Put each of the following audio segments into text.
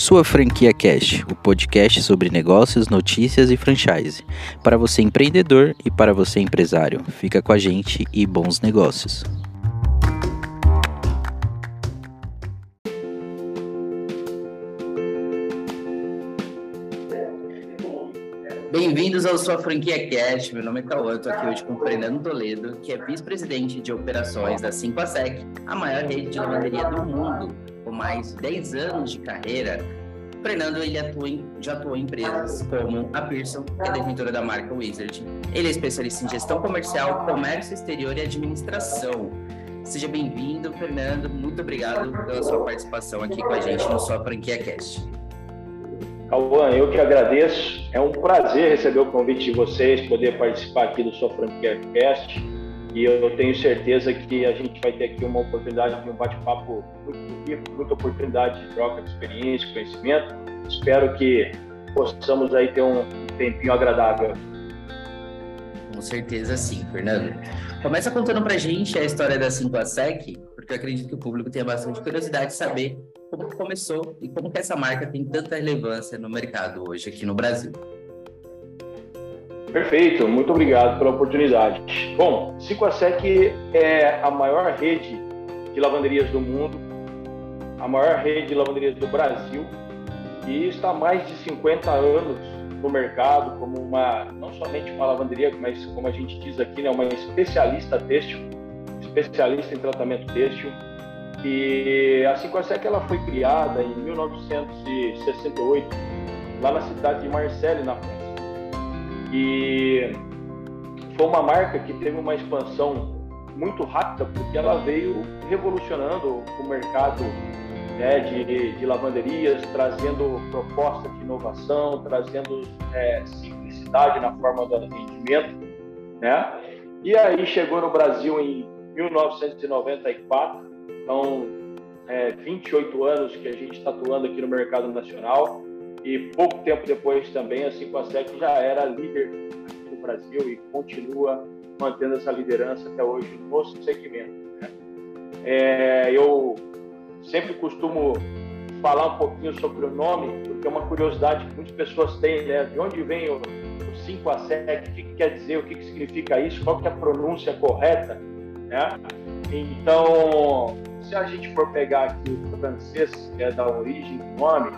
Sua Franquia Cash, o podcast sobre negócios, notícias e franchise. Para você empreendedor e para você empresário. Fica com a gente e bons negócios. Bem-vindos ao Sua Franquia Cash. Meu nome é Cauã, estou aqui hoje com o Fernando Toledo, que é vice-presidente de operações da 5ASEC, a maior rede de lavanderia do mundo com mais de 10 anos de carreira, Fernando ele atua em, já atuou em empresas como a Pearson, que é detentora da marca Wizard. Ele é especialista em gestão comercial, comércio exterior e administração. Seja bem-vindo, Fernando. Muito obrigado pela sua participação aqui com a gente no Sua Franquia Cast. Cauã, eu que agradeço. É um prazer receber o convite de vocês, poder participar aqui do Franquia Cast e eu tenho certeza que a gente vai ter aqui uma oportunidade de um bate-papo muito rico, muita oportunidade de troca de experiência, conhecimento. Espero que possamos aí ter um tempinho agradável. Com certeza sim, Fernando. Começa contando pra gente a história da 5ASEC, porque eu acredito que o público tenha bastante curiosidade de saber como começou e como que essa marca tem tanta relevância no mercado hoje aqui no Brasil. Perfeito, muito obrigado pela oportunidade. Bom, Cicoasec é a maior rede de lavanderias do mundo, a maior rede de lavanderias do Brasil e está há mais de 50 anos no mercado como uma, não somente uma lavanderia, mas como a gente diz aqui, né, uma especialista têxtil, especialista em tratamento têxtil. E a Cicoasec ela foi criada em 1968 lá na cidade de Marseille, na França. E foi uma marca que teve uma expansão muito rápida, porque ela veio revolucionando o mercado né, de, de, lavanderias, trazendo propostas de inovação, trazendo é, simplicidade na forma do atendimento. Né? E aí chegou no Brasil em 1994, então é, 28 anos que a gente está atuando aqui no mercado nacional e pouco tempo depois também a 5ASEC já era líder aqui no Brasil e continua mantendo essa liderança até hoje no segmento. Né? É, eu sempre costumo falar um pouquinho sobre o nome, porque é uma curiosidade que muitas pessoas têm, né? De onde vem o, o 5 a 7, o que, que, quer dizer, o que, que significa isso, qual que é a pronúncia correta, né? Então, se a gente for pegar aqui o francês, que é da origem do nome,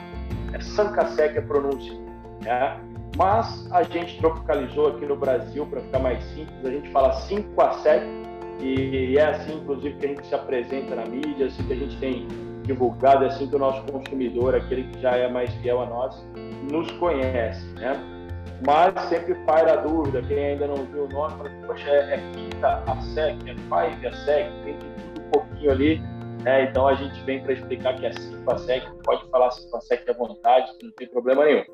é Sankasek a pronúncia. Né? Mas a gente tropicalizou aqui no Brasil para ficar mais simples, a gente fala 5 a 7 e é assim, inclusive, que a gente se apresenta na mídia, assim que a gente tem divulgado, é assim que o nosso consumidor, aquele que já é mais fiel a nós, nos conhece, né? Mas sempre paira a dúvida, quem ainda não viu o nome, fala, poxa, é, é quinta a sec, é five a sec, tem tudo um pouquinho ali, né? Então a gente vem para explicar que é 5 a SEC, pode falar 5 a SEC à vontade, não tem problema nenhum.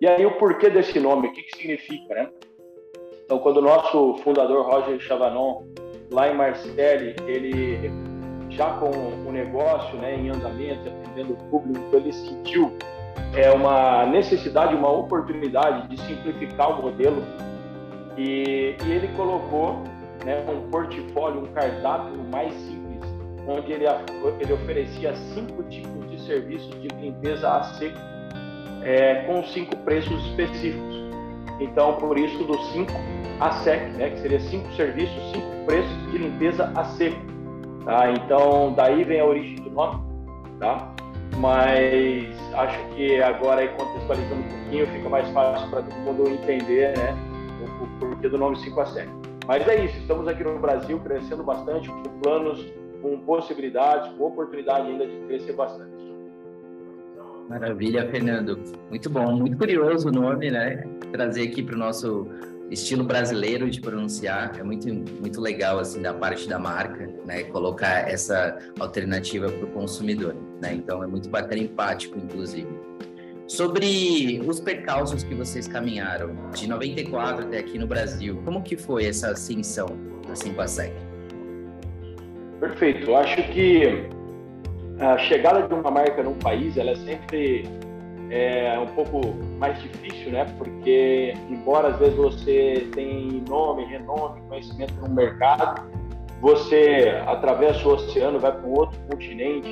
E aí o porquê desse nome, o que, que significa, né? Então quando o nosso fundador Roger Chavanon, lá em Marseille, ele já com o negócio né, em andamento, atendendo o público, ele sentiu é, uma necessidade, uma oportunidade de simplificar o modelo e, e ele colocou né, um portfólio, um cardápio mais simples onde ele, ele oferecia cinco tipos de serviços de limpeza a seco, é, com cinco preços específicos. Então, por isso do 5 a sec, né, que seria cinco serviços, cinco preços de limpeza a seco. Tá? Então, daí vem a origem do nome, tá? Mas acho que agora, contextualizando um pouquinho, fica mais fácil para todo mundo entender né, o, porquê do nome 5 a sec. Mas é isso, estamos aqui no Brasil crescendo bastante, com planos com possibilidades, com oportunidade ainda de crescer bastante. Maravilha, Fernando. Muito bom, muito curioso o nome, né? Trazer aqui para o nosso estilo brasileiro de pronunciar é muito muito legal assim da parte da marca, né? Colocar essa alternativa para o consumidor, né? Então é muito bacana, empático, inclusive. Sobre os percalços que vocês caminharam de 94 até aqui no Brasil, como que foi essa ascensão da Simpasec? Perfeito. Acho que a chegada de uma marca num país, ela é sempre é, um pouco mais difícil, né? Porque, embora às vezes você tenha nome, renome, conhecimento no mercado, você atravessa o oceano, vai para um outro continente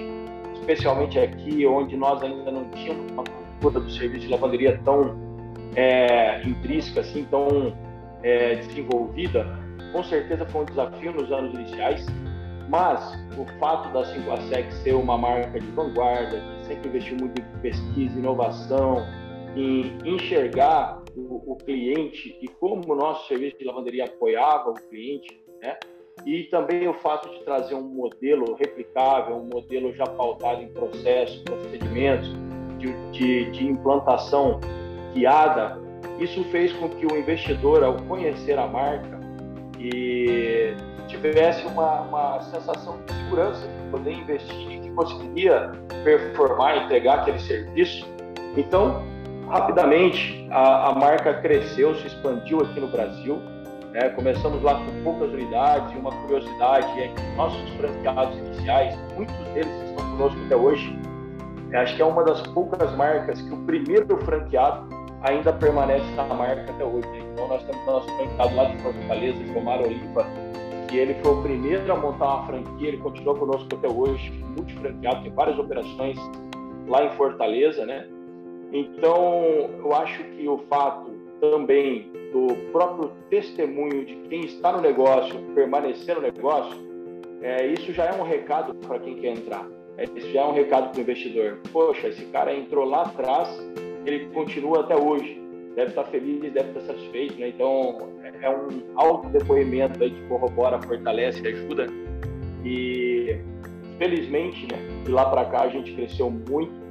especialmente aqui, onde nós ainda não tínhamos uma cultura do serviço de lavanderia tão é, intrínseca, assim, tão é, desenvolvida, com certeza foi um desafio nos anos iniciais, mas o fato da 5ASEC ser uma marca de vanguarda, sempre investiu muito em pesquisa, inovação, em enxergar o, o cliente e como o nosso serviço de lavanderia apoiava o cliente, né? E também o fato de trazer um modelo replicável, um modelo já pautado em processos, procedimentos, de, de, de implantação guiada, isso fez com que o investidor, ao conhecer a marca, e tivesse uma, uma sensação de segurança poder investir e que conseguiria performar, entregar aquele serviço. Então, rapidamente, a, a marca cresceu, se expandiu aqui no Brasil. Né? Começamos lá com poucas unidades e uma curiosidade é que nossos franqueados iniciais, muitos deles estão conosco até hoje. Acho que é uma das poucas marcas que o primeiro franqueado ainda permanece na marca até hoje. Né? Então nós temos nosso franqueado lá de Fortaleza, Gilmar Oliva, que ele foi o primeiro a montar uma franquia, ele continua conosco até hoje, multifranqueado, tem várias operações lá em Fortaleza, né? Então, eu acho que o fato também do próprio testemunho de quem está no negócio permanecer no negócio, é, isso já é um recado para quem quer entrar. É, isso já é um recado para o investidor. Poxa, esse cara entrou lá atrás, ele continua até hoje. Deve estar feliz, deve estar satisfeito. Né? Então, é, um alto depoimento aí que corrobora, fortalece, ajuda. E, felizmente, né, de lá para cá a gente cresceu muito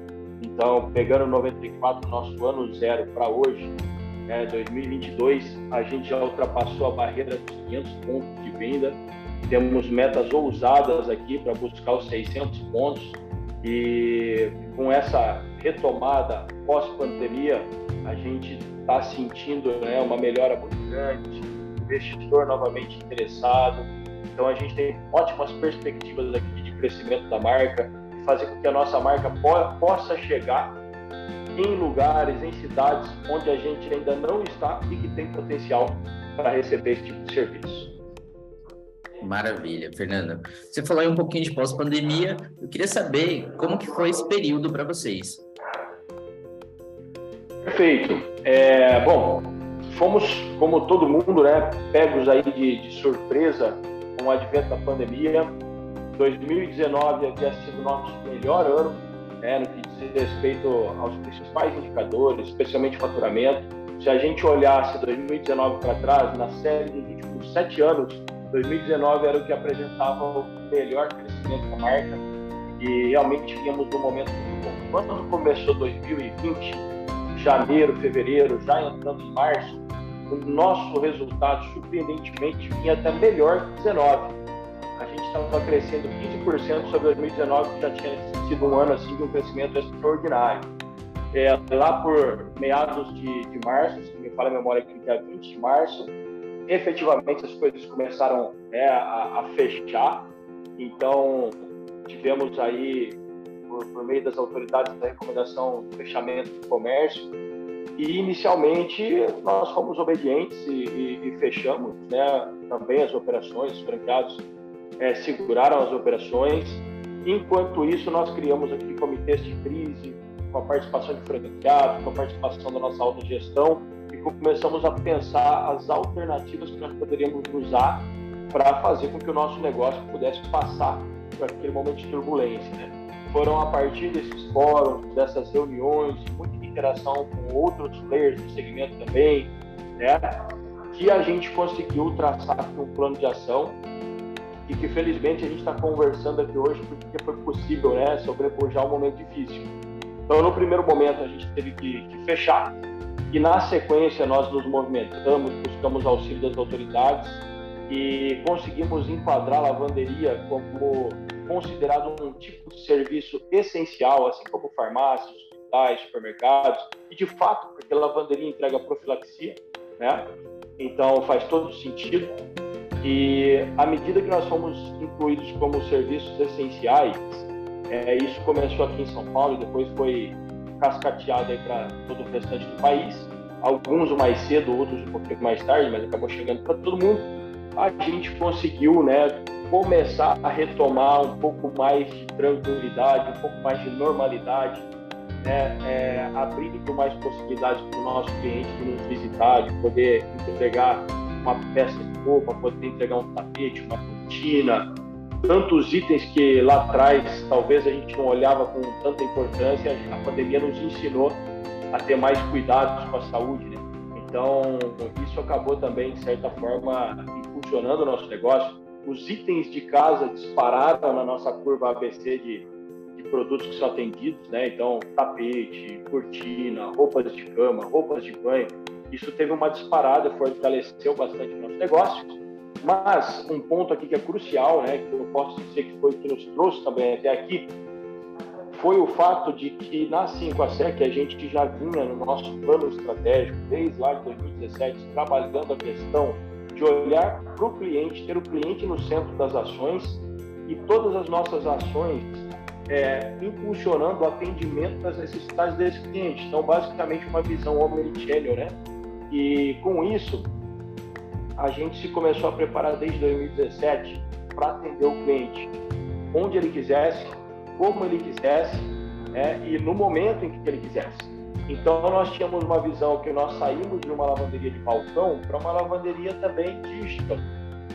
então, pegando 94, nosso ano zero para hoje, né, 2022, a gente já ultrapassou a barreira dos 500 pontos de venda. Temos metas ousadas aqui para buscar os 600 pontos e com essa retomada pós-pandemia, a gente está sentindo né, uma melhora muito grande, investidor novamente interessado. Então, a gente tem ótimas perspectivas aqui de crescimento da marca fazer com que a nossa marca po possa chegar em lugares, em cidades onde a gente ainda não está e que tem potencial para receber esse tipo de serviço. Maravilha, Fernanda. Você falou aí um pouquinho de pós-pandemia. Eu queria saber como que foi esse período para vocês. Perfeito. É, bom, fomos, como todo mundo, né, pegos aí de, de surpresa com o advento da pandemia. 2019 havia sido nosso melhor ano né, no que diz respeito aos principais indicadores, especialmente faturamento. Se a gente olhasse 2019 para trás, na série dos últimos sete anos, 2019 era o que apresentava o melhor crescimento da marca e realmente vínhamos num momento muito bom. Quando começou 2020, janeiro, fevereiro, já entrando em março, o nosso resultado surpreendentemente vinha até melhor que 19 a gente estava crescendo 15% sobre 2019, que já tinha sido um ano assim de um crescimento extraordinário. É, lá por meados de, de março, se me fala a memória aqui, dia 20 de março, efetivamente as coisas começaram né, a, a, fechar. Então, tivemos aí, por, por, meio das autoridades, a recomendação de fechamento do comércio. E, inicialmente, nós fomos obedientes e, e, e fechamos né, também as operações, os franqueados é, seguraram as operações. Enquanto isso, nós criamos aqui comitês de crise, com a participação de franqueados, com a participação da nossa autogestão, e começamos a pensar as alternativas que nós poderíamos usar para fazer com que o nosso negócio pudesse passar por aquele momento de turbulência. Né? Foram a partir desses fóruns, dessas reuniões, muita interação com outros players do segmento também, né? que a gente conseguiu traçar um plano de ação e que felizmente a gente está conversando aqui hoje porque foi possível né, sobrepujar um momento difícil. Então, no primeiro momento, a gente teve que, que fechar e, na sequência, nós nos movimentamos, buscamos auxílio das autoridades e conseguimos enquadrar a lavanderia como considerado um tipo de serviço essencial, assim como farmácias, hospitais, supermercados, e de fato, porque a lavanderia entrega profilaxia, né? Então faz todo sentido. E à medida que nós fomos incluídos como serviços essenciais, é, isso começou aqui em São Paulo e depois foi cascateado para todo o restante do país. Alguns mais cedo, outros um pouquinho mais tarde, mas acabou chegando para todo mundo. A gente conseguiu, né, começar a retomar um pouco mais de tranquilidade, um pouco mais de normalidade, né? é, abrindo mais possibilidades para o nosso cliente de nos visitar, de poder entregar uma peça de roupa, poder entregar um tapete, uma cortina, tantos itens que lá atrás talvez a gente não olhava com tanta importância, a pandemia nos ensinou a ter mais cuidados com a saúde, né? Então, isso acabou também, de certa forma, impulsionando o nosso negócio. Os itens de casa dispararam na nossa curva ABC de, de produtos que são atendidos, né? Então, tapete, cortina, roupas de cama, roupas de banho. Isso teve uma disparada, fortaleceu bastante o nosso negócio. Mas um ponto aqui que é crucial, né, que eu posso dizer que foi o que nos trouxe também até aqui, foi o fato de que na 5ASEC a gente já vinha no nosso plano estratégico, desde lá de 2017, trabalhando a questão de olhar para o cliente, ter o cliente no centro das ações e todas as nossas ações é, impulsionando o atendimento das necessidades desse cliente. Então, basicamente, uma visão omnichannel, né? E com isso, a gente se começou a preparar desde 2017 para atender o cliente onde ele quisesse, como ele quisesse né, e no momento em que ele quisesse. Então nós tínhamos uma visão que nós saímos de uma lavanderia de balcão para uma lavanderia também digital.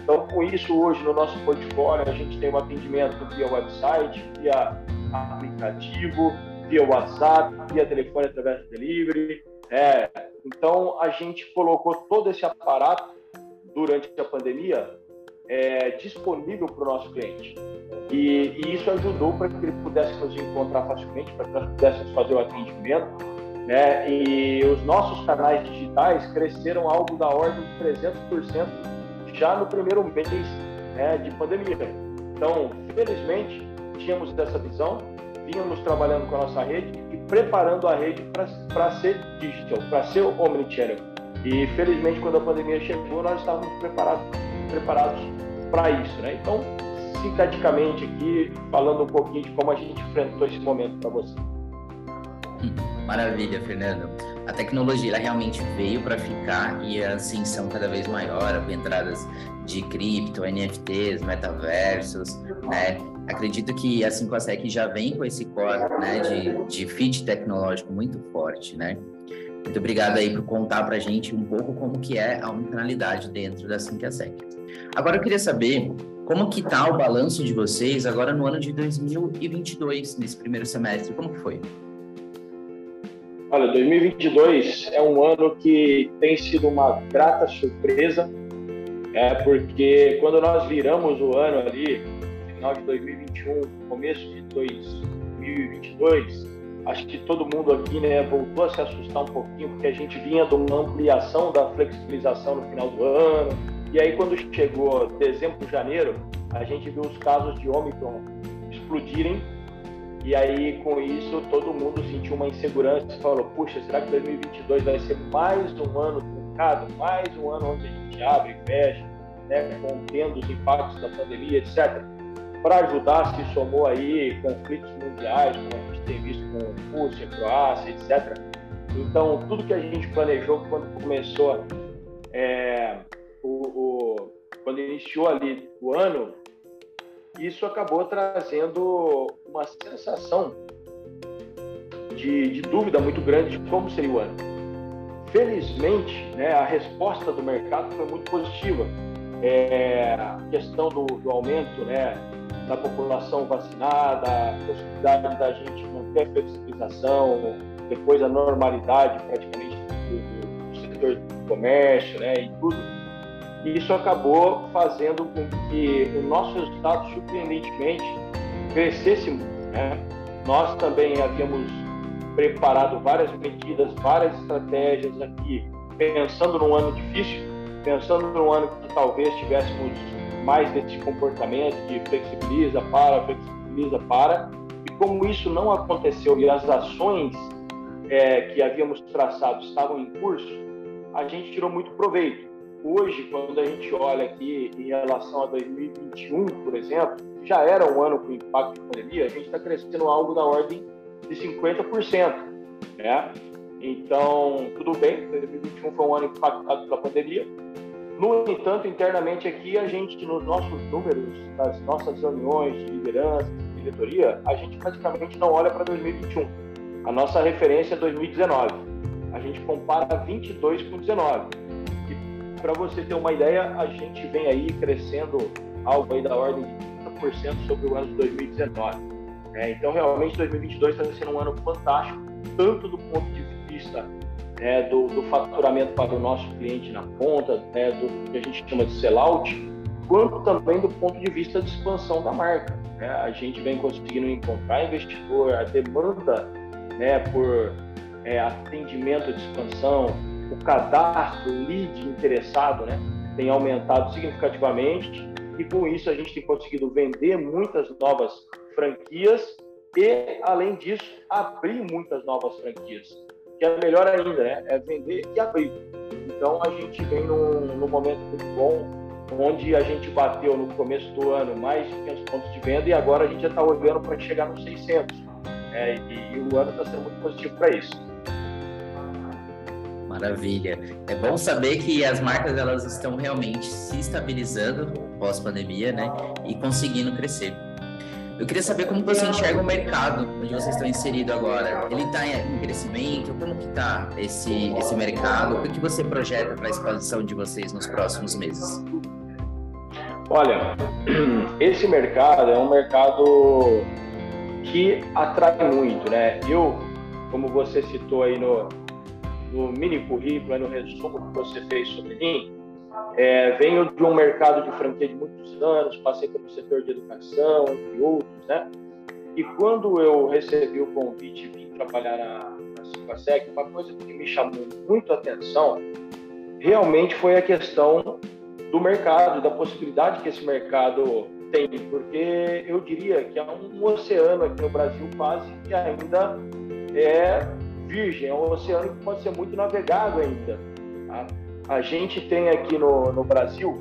Então com isso hoje no nosso portfólio a gente tem um atendimento via website, via aplicativo, via WhatsApp, via telefone através do delivery. É, então a gente colocou todo esse aparato durante a pandemia é, disponível para o nosso cliente. E, e isso ajudou para que ele pudesse nos encontrar facilmente, para que nós pudéssemos fazer o atendimento. Né? E os nossos canais digitais cresceram algo da ordem de 300% já no primeiro mês né, de pandemia. Então, felizmente, tínhamos essa visão, vínhamos trabalhando com a nossa rede e preparando a rede para ser digital, para ser omnichannel. E felizmente, quando a pandemia chegou, nós estávamos preparados, preparados para isso. Né? Então, sinteticamente aqui, falando um pouquinho de como a gente enfrentou esse momento para você. Maravilha, Fernando. A tecnologia ela realmente veio para ficar e a ascensão cada vez maior, com entradas de cripto, NFTs, metaversos, né? Acredito que a 5sec já vem com esse core né, de, de fit tecnológico muito forte, né? Muito obrigado aí por contar para a gente um pouco como que é a omnicanalidade dentro da 5sec. Agora eu queria saber como que tá o balanço de vocês agora no ano de 2022, nesse primeiro semestre? Como que foi? Olha, 2022 é um ano que tem sido uma grata surpresa, é porque quando nós viramos o ano ali, final de 2021, começo de 2022, acho que todo mundo aqui né, voltou a se assustar um pouquinho, porque a gente vinha de uma ampliação da flexibilização no final do ano, e aí, quando chegou dezembro, janeiro, a gente viu os casos de Omicron explodirem. E aí, com isso, todo mundo sentiu uma insegurança e falou: puxa, será que 2022 vai ser mais um ano truncado? Mais um ano onde a gente abre e fecha, né, contendo os impactos da pandemia, etc. Para ajudar, se somou aí conflitos mundiais, como a gente tem visto com Rússia, Croácia, etc. Então, tudo que a gente planejou quando começou é, o, o, quando iniciou ali o ano, isso acabou trazendo uma sensação de, de, dúvida muito grande de como seria o ano. Felizmente, né, a resposta do mercado foi muito positiva. É, a questão do, do, aumento né, da população vacinada, a possibilidade da gente manter a flexibilização, depois a normalidade praticamente do, do setor do comércio né, e tudo isso acabou fazendo com que o nosso resultado, surpreendentemente, crescesse muito. Né? Nós também havíamos preparado várias medidas, várias estratégias aqui, pensando num ano difícil, pensando num ano que talvez tivéssemos mais desse comportamento de flexibiliza, para, flexibiliza, para. E como isso não aconteceu e as ações é, que havíamos traçado estavam em curso, a gente tirou muito proveito hoje, quando a gente olha aqui em relação a 2021, por exemplo, já era um ano com impacto de pandemia, a gente está crescendo algo da ordem de 50%. Né? Então, tudo bem, 2021 foi um ano impactado pela pandemia, No entanto, internamente aqui, a gente, nos nossos números, nas nossas reuniões de liderança, de diretoria, a gente praticamente não olha para 2021. A nossa referência é 2019. A gente compara 22 com 19. Para você ter uma ideia, a gente vem aí crescendo algo aí da ordem de 30% sobre o ano de 2019. É, então, realmente, 2022 está sendo um ano fantástico, tanto do ponto de vista é, do, do, faturamento para o nosso cliente na ponta, né, do que a gente chama de sellout, quanto também do ponto de vista de expansão da marca. Né? A gente vem conseguindo encontrar investidor, a demanda né, por é, atendimento de expansão, o cadastro, o lead interessado, né, tem aumentado significativamente e com isso a gente tem conseguido vender muitas novas franquias e, além disso, abrir muitas novas franquias que é melhor ainda, né? É vender e abrir. Então a gente vem num, momento muito bom, onde a gente bateu no começo do ano mais de 500 pontos de venda e agora a gente já está olhando para chegar nos 600. É, e, e, o ano está sendo muito positivo para isso. Maravilha. É bom saber que as marcas elas estão realmente se estabilizando pós-pandemia, né? E conseguindo crescer. Eu queria saber como você enxerga o mercado onde vocês estão inseridos agora. Ele está em crescimento? Como que está esse, esse mercado? O que você projeta para a expansão de vocês nos próximos meses? Olha, esse mercado é um mercado que atrai muito, né? Eu, como você citou aí no, no mini currículo, no resumo que você fez sobre mim, é, venho de um mercado de franquia de muitos anos, passei pelo setor de educação, entre outros, né? E quando eu recebi o convite e vim trabalhar na, na Cipasec, uma coisa que me chamou muito a atenção realmente foi a questão do mercado, da possibilidade que esse mercado tem, porque eu diria que há um oceano aqui no Brasil quase que ainda é virgem, é um oceano que pode ser muito navegado ainda. Tá? a gente tem aqui no, no Brasil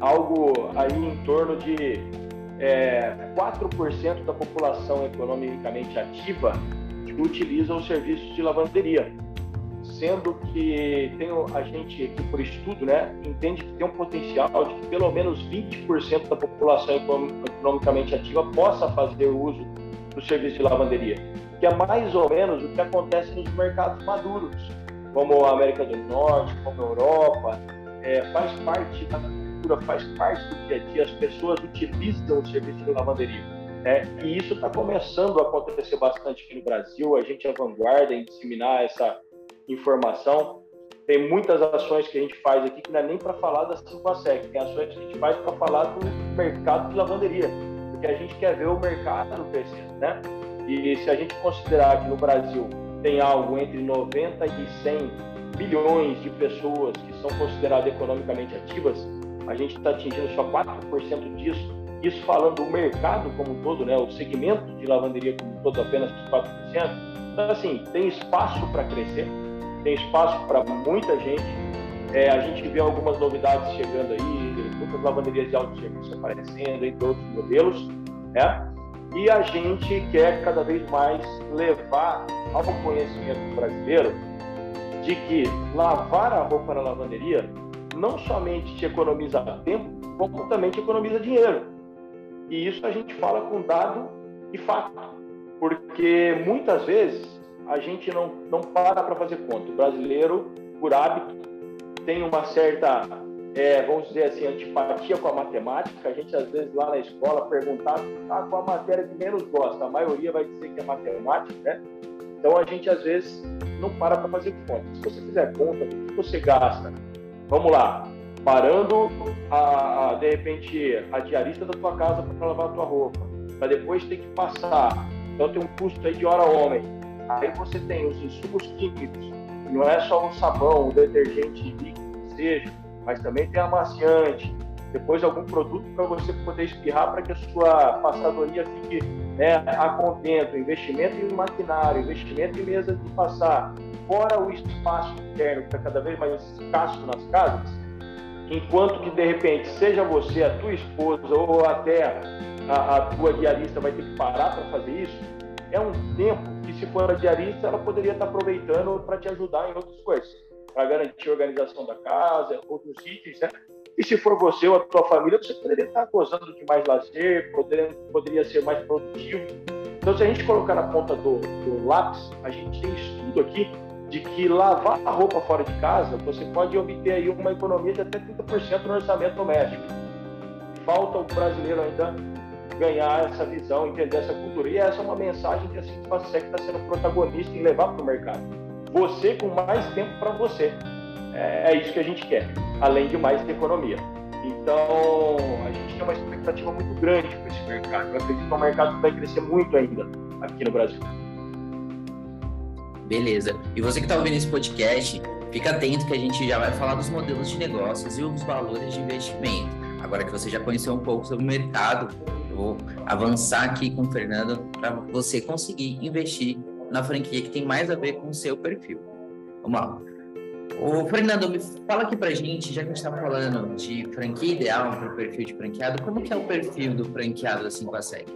algo aí em torno de é, 4% da população economicamente ativa que utiliza os serviços de lavanderia, sendo que tem, a gente aqui por estudo, né, entende que tem um potencial de que pelo menos 20% da população economicamente ativa possa fazer uso do serviço de lavanderia, que é mais ou menos o que acontece nos mercados maduros, como a América do Norte, como a Europa, é, faz parte da cultura, faz parte do dia a dia, as pessoas utilizam o serviço de lavanderia. Né? E isso está começando a acontecer bastante aqui no Brasil, a gente é vanguarda em disseminar essa informação. Tem muitas ações que a gente faz aqui que não é nem para falar da 5ASEC, tem ações que a gente faz para falar do mercado de lavanderia, porque a gente quer ver o mercado crescendo, né? E se a gente considerar que no Brasil tem algo entre 90 e 100 milhões de pessoas que são consideradas economicamente ativas, a gente está atingindo só 4% disso. Isso falando do mercado como um todo, né? o segmento de lavanderia como um todo, apenas 4%. Então, assim, tem espaço para crescer, tem espaço para muita gente. É, a gente vê algumas novidades chegando aí, muitas lavanderias de alto serviço aparecendo, entre outros modelos. Né? E a gente quer cada vez mais levar ao conhecimento brasileiro de que lavar a roupa na lavanderia não somente te economiza tempo, como também te economiza dinheiro. E isso a gente fala com dado e fato, porque muitas vezes a gente não, não para para fazer conta. O brasileiro, por hábito, tem uma certa é, vamos dizer assim, antipatia com a matemática. A gente, às vezes, lá na escola, perguntava ah, qual a matéria que menos gosta. A maioria vai dizer que é matemática, né? Então, a gente, às vezes, não para para fazer conta. Se você fizer conta, o que você gasta? Vamos lá. Parando, a, a de repente, a diarista da tua casa para lavar a tua roupa. Para depois ter que passar. Então, tem um custo aí de hora homem. Aí você tem os insumos químicos. Não é só um sabão, um detergente líquido, seja mas também tem amaciante, depois algum produto para você poder espirrar para que a sua passadoria fique né, a contento, investimento em maquinário, investimento em mesa de passar, fora o espaço interno que está cada vez mais escasso nas casas, enquanto que de repente seja você, a tua esposa ou até a, a tua diarista vai ter que parar para fazer isso, é um tempo que se for a diarista ela poderia estar tá aproveitando para te ajudar em outras coisas. Para garantir a organização da casa, outros itens, né? E se for você ou a tua família, você poderia estar gozando de mais lazer, poderia, poderia ser mais produtivo. Então, se a gente colocar na ponta do, do lápis, a gente tem estudo aqui de que lavar a roupa fora de casa, você pode obter aí uma economia de até 30% no orçamento doméstico. Falta o brasileiro ainda ganhar essa visão, entender essa cultura. E essa é uma mensagem que a Simpasec está sendo protagonista em levar para o mercado. Você com mais tempo para você. É, é, isso que a gente quer, além de mais economia. Então, a gente tem uma expectativa muito grande para esse mercado. Eu acredito que um mercado vai crescer muito ainda aqui no Brasil. Beleza. E você que está ouvindo esse podcast, fica atento que a gente já vai falar dos modelos de negócios e os valores de investimento. Agora que você já conheceu um pouco sobre o mercado, eu vou avançar aqui com o Fernando para você conseguir investir na franquia que tem mais a ver com o seu perfil. Vamos lá. Ô, Fernando, me fala aqui pra gente, já que a gente está falando de franquia ideal para o perfil de franqueado, como que é o perfil do franqueado da 5 a 7?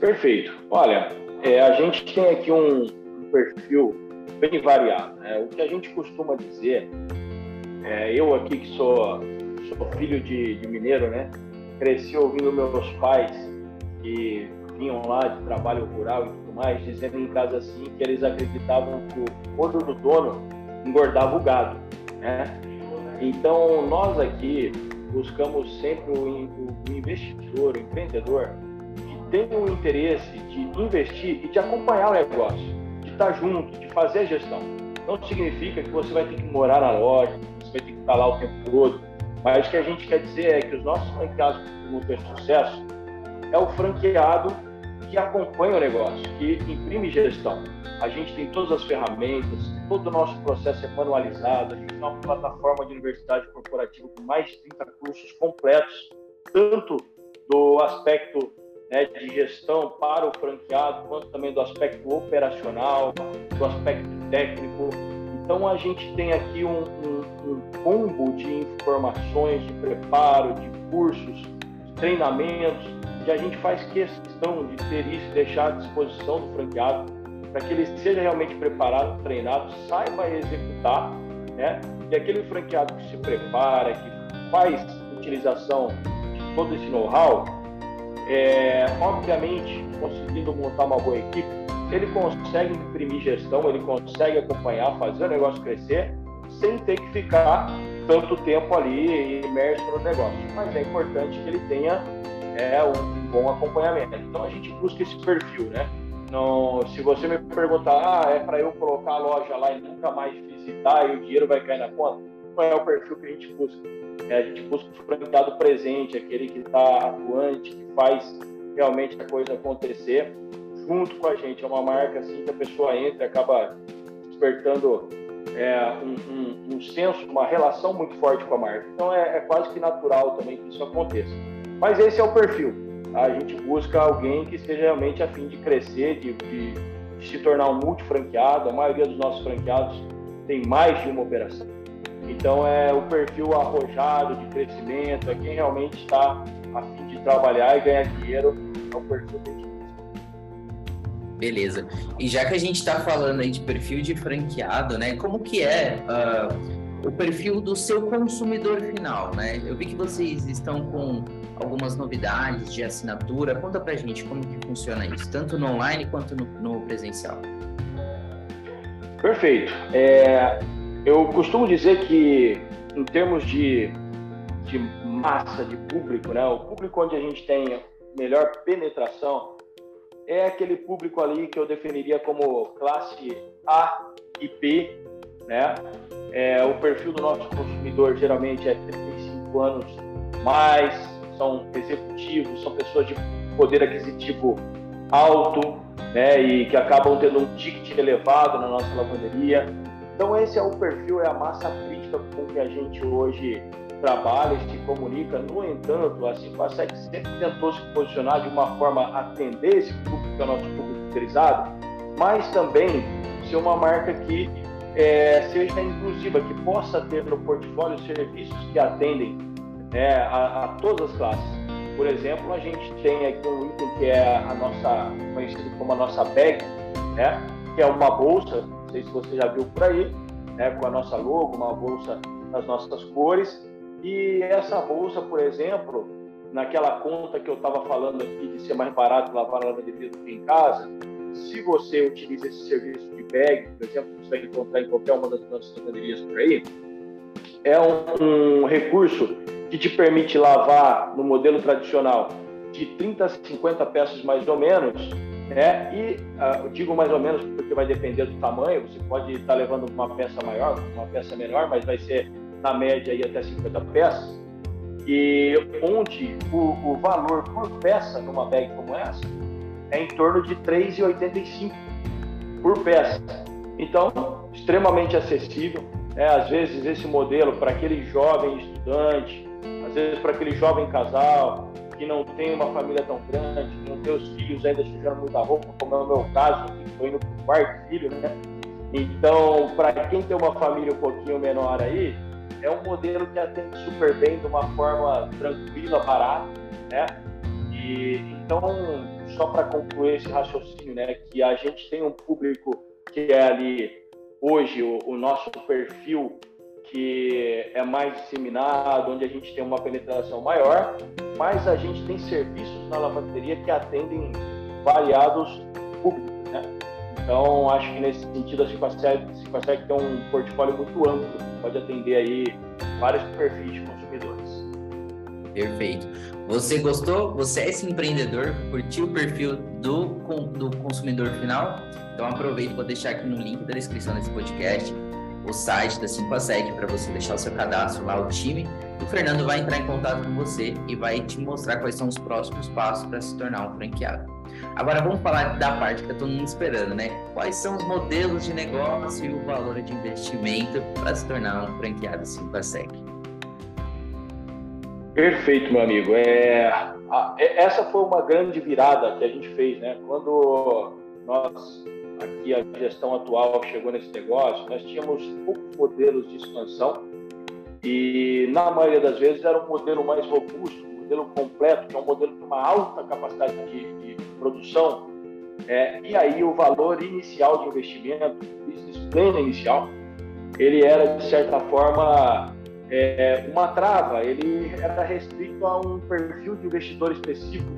Perfeito. Olha, é, a gente tem aqui um, um perfil bem variado. Né? O que a gente costuma dizer, é, eu aqui que sou, sou filho de, de mineiro, né? cresci ouvindo meus pais que vinham lá de trabalho rural e tudo mais, dizendo em casa assim que eles acreditavam que o gordo do dono engordava o gado, né? Então nós aqui buscamos sempre o, investidor, o empreendedor tem o interesse de investir e de acompanhar o negócio, de estar junto, de fazer a gestão. Não significa que você vai ter que morar na loja, você vai ter que estar lá o tempo todo, mas o que a gente quer dizer é que os nossos franqueados que ter sucesso é o franqueado que acompanha o negócio, que imprime gestão. A gente tem todas as ferramentas, todo o nosso processo é manualizado, a gente tem uma plataforma de universidade corporativa com mais de 30 cursos completos, tanto do aspecto né, de gestão para o franqueado, quanto também do aspecto operacional, do aspecto técnico. Então a gente tem aqui um, um, um combo de informações, de preparo, de cursos, treinamentos, que a gente faz questão de ter isso, deixar à disposição do franqueado, para que ele seja realmente preparado, treinado, saiba executar, né? E aquele franqueado que se prepara, que faz utilização de todo esse know-how, é, obviamente, conseguindo montar uma boa equipe, ele consegue imprimir gestão, ele consegue acompanhar, fazer o negócio crescer, sem ter que ficar tanto tempo ali imerso no negócio. Mas é importante que ele tenha é, um bom acompanhamento. Então a gente busca esse perfil, né? Não, se você me perguntar, ah, é para eu colocar a loja lá e nunca mais visitar e o dinheiro vai cair na conta, não é o perfil que a gente busca. É, a gente busca o franqueado presente, aquele que está atuante, que faz realmente a coisa acontecer junto com a gente. É uma marca assim que a pessoa entra e acaba despertando é, um, um, um, senso, uma relação muito forte com a marca. Então é, é, quase que natural também que isso aconteça. Mas esse é o perfil. A gente busca alguém que esteja realmente a fim de crescer, de, de, de se tornar um multifranqueado. A maioria dos nossos franqueados tem mais de uma operação. Então é o perfil arrojado de crescimento, é quem realmente está a fim de trabalhar e ganhar dinheiro, é o perfil que a gente Beleza. E já que a gente está falando aí de perfil de franqueado, né? Como que é uh, o perfil do seu consumidor final, né? Eu vi que vocês estão com algumas novidades de assinatura. Conta pra gente como que funciona isso, tanto no online quanto no, no presencial. Perfeito. É, eu costumo dizer que, em termos de, de massa de público, né, o público onde a gente tem melhor penetração é aquele público ali que eu definiria como classe A e B, né? É, o perfil do nosso consumidor geralmente é 35 anos mais, são executivos, são pessoas de poder aquisitivo alto, né? E que acabam tendo um ticket elevado na nossa lavanderia. Então esse é o perfil, é a massa crítica com que a gente hoje trabalha se comunica. No entanto, a 5A7 sempre tentou se posicionar de uma forma a atender esse público, que é o nosso público utilizado, mas também ser uma marca que é, seja inclusiva, que possa ter no portfólio serviços que atendem né, a, a, todas as classes. Por exemplo, a gente tem aqui um item que é a nossa, conhecido como a nossa bag, né? que é uma bolsa, não sei se você já viu por aí, né, com a nossa logo, uma bolsa nas nossas cores. E essa bolsa, por exemplo, naquela conta que eu estava falando aqui de ser mais barato lavar na lavanderia do que em casa, se você utiliza esse serviço de bag, por exemplo, você vai encontrar em qualquer uma das nossas lavanderias por aí, é um, um recurso que te permite lavar no modelo tradicional de 30 a 50 peças mais ou menos, né? E uh, eu digo mais ou menos porque vai depender do tamanho. Você pode estar levando uma peça maior, uma peça menor, mas vai ser na média aí até 50 peças. E onde o, o valor por peça numa bag como essa é em torno de R$ 3,85 por peça. Então, extremamente acessível. Né? Às vezes, esse modelo para aquele jovem estudante, às vezes para aquele jovem casal que não tem uma família tão grande, que não tem os filhos ainda sujando muita roupa, como é o meu caso, que estou indo para o quarto filho, né? Então, para quem tem uma família um pouquinho menor aí, é um modelo que atende super bem de uma forma tranquila, barata, né? E então, só para concluir esse raciocínio, né, que a gente tem um público que é ali hoje o, o nosso perfil que é mais disseminado, onde a gente tem uma penetração maior, mas a gente tem serviços na lavanderia que atendem variados públicos, né? Então, acho que nesse sentido a Cipasec, Cipasec tem um portfólio muito amplo, pode atender aí vários perfis de consumidores. Perfeito. Você gostou? Você é esse empreendedor? Curtiu o perfil do, do consumidor final? Então aproveito para deixar aqui no link da descrição desse podcast o site da 5 a Sec para você deixar o seu cadastro lá, o time. O Fernando vai entrar em contato com você e vai te mostrar quais são os próximos passos para se tornar um franqueado. Agora vamos falar da parte que eu todo mundo esperando, né? Quais são os modelos de negócio e o valor de investimento para se tornar um franqueado 5 a Sec? Perfeito, meu amigo. É, é, essa foi uma grande virada que a gente fez, né? Quando nós, aqui, a gestão atual chegou nesse negócio, nós tínhamos poucos modelos de expansão e, na maioria das vezes, era um modelo mais robusto, um modelo completo, que é um modelo com uma alta capacidade de, de produção. É, e aí, o valor inicial de investimento, o business plan inicial, ele era, de certa forma, é, uma trava, ele era restrito a um perfil de investidor específico.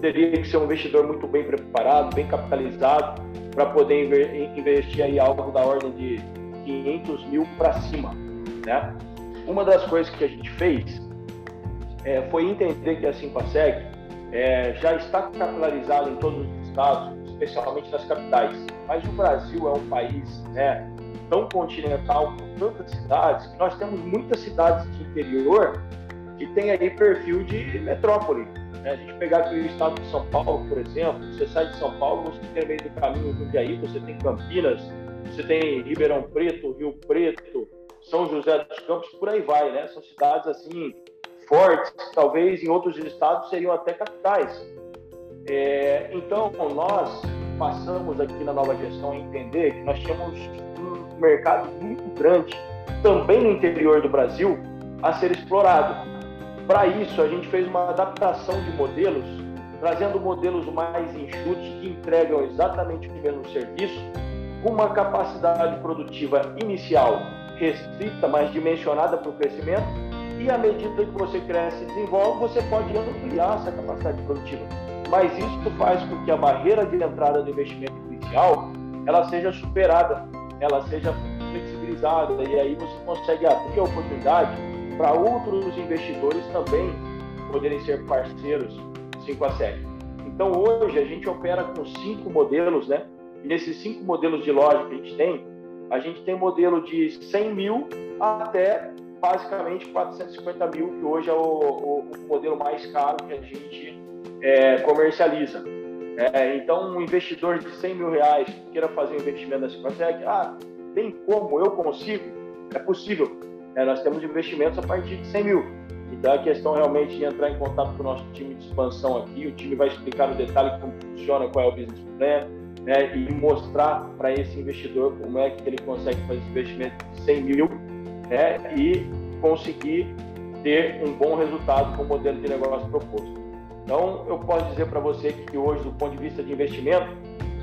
Teria que ser um investidor muito bem preparado, bem capitalizado, para poder investir aí algo da ordem de 500 mil para cima. Né? Uma das coisas que a gente fez é, foi entender que a Simpasec é, já está capitalizada em todos os estados, especialmente nas capitais. Mas o Brasil é um país né, tão continental, com tantas cidades, que nós temos muitas cidades de interior que tem aí perfil de metrópole. Né? A gente pegar aqui o estado de São Paulo, por exemplo, você sai de São Paulo, você tem meio do caminho Jundiaí, você tem Campinas, você tem Ribeirão Preto, Rio Preto, São José dos Campos, por aí vai, né? São cidades assim fortes, talvez em outros estados seriam até capitais. É, então, nós passamos aqui na nova gestão a entender que nós tínhamos mercado muito grande, também no interior do Brasil, a ser explorado. Para isso, a gente fez uma adaptação de modelos, trazendo modelos mais enxutos que entregam exatamente o mesmo serviço, com uma capacidade produtiva inicial restrita, mas dimensionada para o crescimento, e à medida que você cresce e desenvolve, você pode ampliar essa capacidade produtiva. Mas isso faz com que a barreira de entrada do investimento inicial ela seja superada ela seja flexibilizada e aí você consegue abrir a oportunidade para outros investidores também poderem ser parceiros 5 a 7. Então hoje a gente opera com cinco modelos, né? E nesses cinco modelos de loja que a gente tem, a gente tem modelo de 100 mil até basicamente 450 mil, que hoje é o, o, o modelo mais caro que a gente é, comercializa. É, então, um investidor de 100 mil reais que queira fazer um investimento nessa consegue, ah, tem como, eu consigo? É possível. É, nós temos investimentos a partir de 100 mil. Então, a questão realmente de entrar em contato com o nosso time de expansão aqui, o time vai explicar no detalhe como funciona, qual é o business plan, né, e mostrar para esse investidor como é que ele consegue fazer esse investimento de 100 mil né, e conseguir ter um bom resultado com o modelo de negócio proposto. Então, eu posso dizer para você que hoje, do ponto de vista de investimento,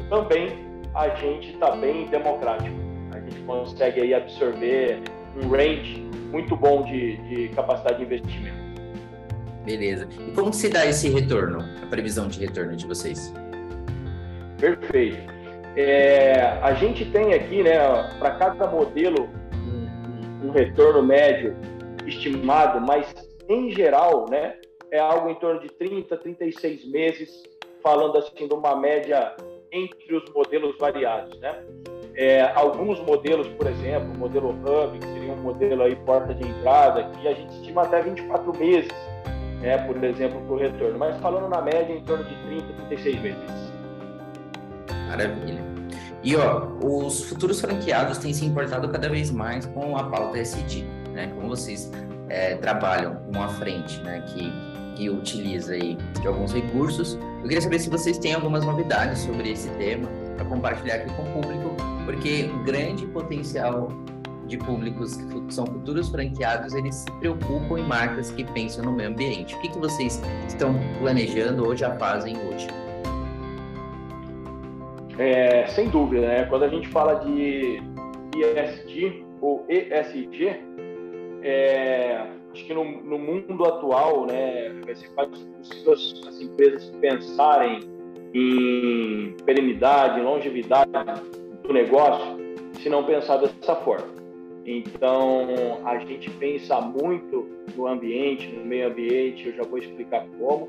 também a gente está bem democrático. A gente consegue aí absorver um range muito bom de, de capacidade de investimento. Beleza. E como se dá esse retorno, a previsão de retorno de vocês? Perfeito. É, a gente tem aqui, né, para cada modelo, um, retorno médio estimado, mas em geral, né, é algo em torno de 30, 36 meses, falando assim de uma média entre os modelos variados, né? É, alguns modelos, por exemplo, o modelo Hub, que seria um modelo aí porta de entrada, que a gente estima até 24 meses, né, por exemplo, para o retorno. Mas falando na média, em torno de 30, 36 meses. Maravilha. E ó, os futuros franqueados têm se importado cada vez mais com a pauta SD, né? Como vocês é, trabalham com a frente, né? Que, que utiliza aí de alguns recursos. Eu queria saber se vocês têm algumas novidades sobre esse tema para compartilhar aqui com o público, porque o grande potencial de públicos que são futuros franqueados, eles se preocupam em marcas que pensam no meio ambiente. O que, que vocês estão planejando ou já fazem hoje? É, sem dúvida, né? Quando a gente fala de ESG ou ESG, é, acho que no, no, mundo atual, né, ser quase possível as empresas pensarem em perenidade, longevidade do negócio, se não pensar dessa forma. Então, a gente pensa muito no ambiente, no meio ambiente, eu já vou explicar como,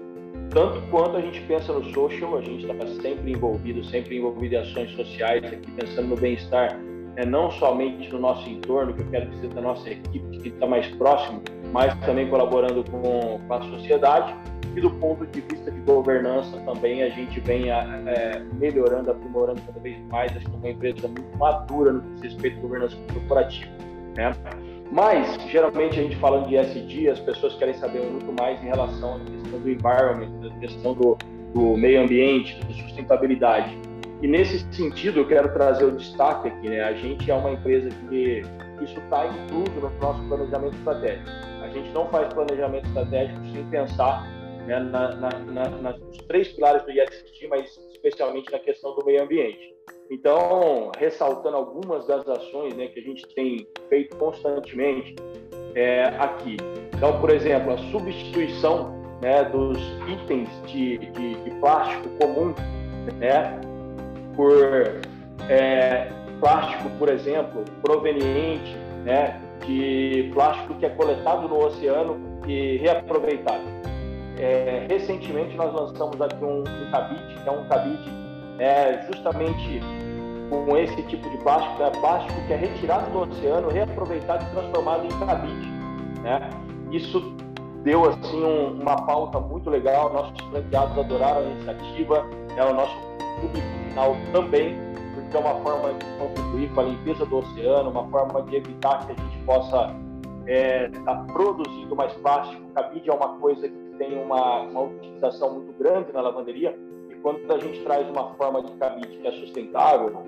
tanto quanto a gente pensa no social, a gente está sempre envolvido, sempre envolvido em ações sociais, aqui pensando no bem-estar, né, não somente no nosso entorno, que eu quero dizer da nossa equipe, que está mais próximo, mas também colaborando com, com, a sociedade. E do ponto de vista de governança também a gente vem é, melhorando, aprimorando cada vez mais. Acho que é uma empresa muito madura no que diz respeito à governança corporativa. Né? Mas, geralmente, a gente falando de SD, as pessoas querem saber muito mais em relação à questão do environment, da questão do, do meio ambiente, da sustentabilidade. E nesse sentido, eu quero trazer o destaque aqui, né? A gente é uma empresa que isso está incluso no nosso planejamento estratégico. Gente não faz planejamento estratégico sem pensar né, na, na, na, nos três pilares do ISD, mas especialmente na questão do meio ambiente. Então, ressaltando algumas das ações né, que a gente tem feito constantemente é, aqui. Então, por exemplo, a substituição né, dos itens de, de, de, plástico comum né, por é, plástico, por exemplo, proveniente né, de plástico que é coletado no oceano e reaproveitado. É, recentemente nós lançamos aqui um, um cabide, que é um cabide é, justamente com esse tipo de plástico, é plástico que é retirado do oceano, reaproveitado e transformado em cabide. Né? Isso deu assim um, uma pauta muito legal, nossos franqueados adoraram a iniciativa, é o nosso público final também, porque é uma forma de contribuir com a limpeza do oceano, uma forma de evitar que a gente possa estar é, tá produzindo mais plástico. O cabide é uma coisa que tem uma, uma utilização muito grande na lavanderia, quando a gente traz uma forma de cabide que é sustentável,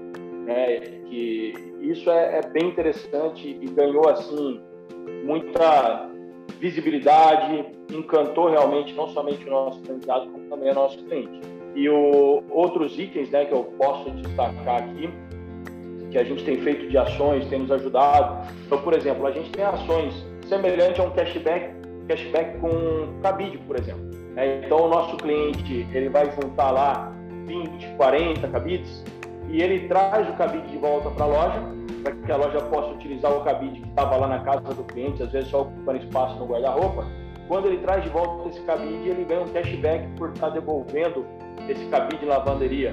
né, que isso é, é bem interessante e ganhou assim muita visibilidade, encantou realmente não somente o nosso candidato, como também o nosso cliente. E o, outros itens né, que eu posso destacar aqui, que a gente tem feito de ações, tem nos ajudado. Então, por exemplo, a gente tem ações semelhantes a um cashback, cashback com cabide, por exemplo. É, então, o nosso cliente ele vai juntar lá 20, 40 cabides e ele traz o cabide de volta para a loja, para que a loja possa utilizar o cabide que estava lá na casa do cliente, às vezes só ocupando espaço no guarda-roupa. Quando ele traz de volta esse cabide, ele ganha um cashback por estar devolvendo esse cabide de lavanderia.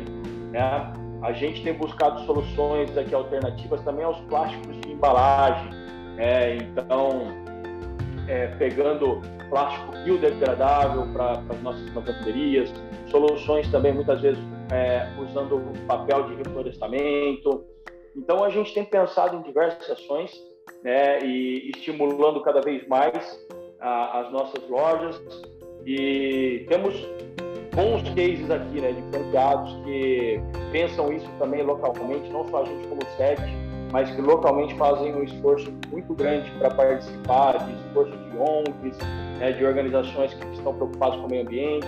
Né? A gente tem buscado soluções aqui alternativas também aos plásticos de embalagem. Né? Então, é, pegando plástico biodegradável para as nossas lavanderias, soluções também muitas vezes é, usando papel de reflorestamento. Então a gente tem pensado em diversas ações né, e estimulando cada vez mais a, as nossas lojas e temos bons cases aqui né, de franqueados que pensam isso também localmente, não só a gente como sede, mas que localmente fazem um esforço muito grande para participar de esforço de ONGs, né, de organizações que estão preocupadas com o meio ambiente.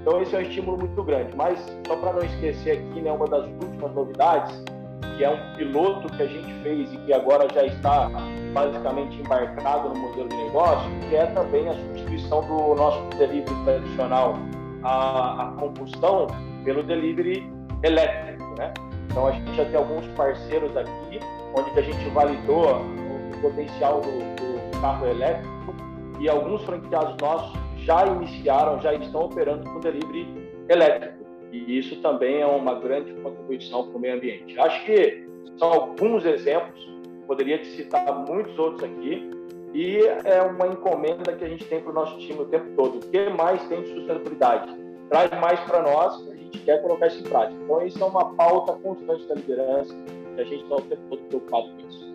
Então esse é um estímulo muito grande. Mas só para não esquecer aqui, né, uma das últimas novidades, que é um piloto que a gente fez e que agora já está basicamente embarcado no modelo de negócio, que é também a substituição do nosso delivery tradicional a, a combustão pelo delivery elétrico, né? Então a gente já tem alguns parceiros aqui, onde a gente validou o potencial do, do carro elétrico e alguns franqueados nossos já iniciaram, já estão operando com delivery elétrico. E isso também é uma grande contribuição para o meio ambiente. Acho que são alguns exemplos, poderia te citar muitos outros aqui, e é uma encomenda que a gente tem para o nosso time o tempo todo. O que mais tem de sustentabilidade? Traz mais para nós, a gente quer colocar isso em prática. Então, isso é uma pauta constante da liderança, e a gente está o tempo todo preocupado com isso.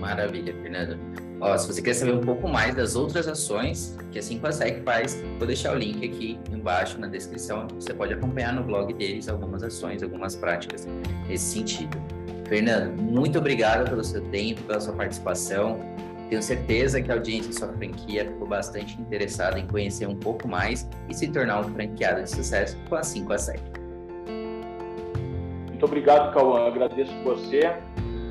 Maravilha, Fernando. Ó, se você quer saber um pouco mais das outras ações que a 5SEC faz, vou deixar o link aqui embaixo na descrição. Você pode acompanhar no blog deles algumas ações, algumas práticas nesse sentido. Fernando, muito obrigado pelo seu tempo, pela sua participação. Tenho certeza que a audiência da sua franquia ficou bastante interessada em conhecer um pouco mais e se tornar um franqueado de sucesso com a 5 a 7. Muito obrigado, Cauã. Agradeço você,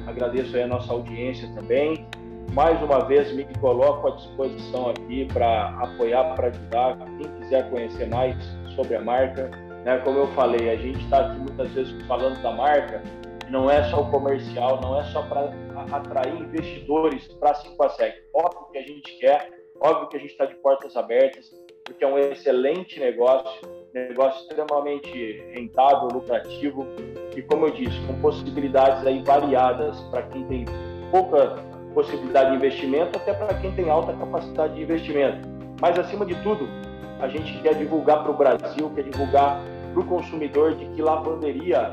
agradeço a nossa audiência também. Mais uma vez, me coloco à disposição aqui para apoiar, para ajudar. Quem quiser conhecer mais sobre a marca, né? como eu falei, a gente está aqui muitas vezes falando da marca, não é só o comercial, não é só para atrair investidores para a 5 a SEC. Óbvio que a gente quer, óbvio que a gente está de portas abertas, porque é um excelente negócio, negócio extremamente rentável, lucrativo e, como eu disse, com possibilidades aí variadas para quem tem pouca possibilidade de investimento, até para quem tem alta capacidade de investimento. Mas, acima de tudo, a gente quer divulgar para o Brasil, quer divulgar para o consumidor de que lavanderia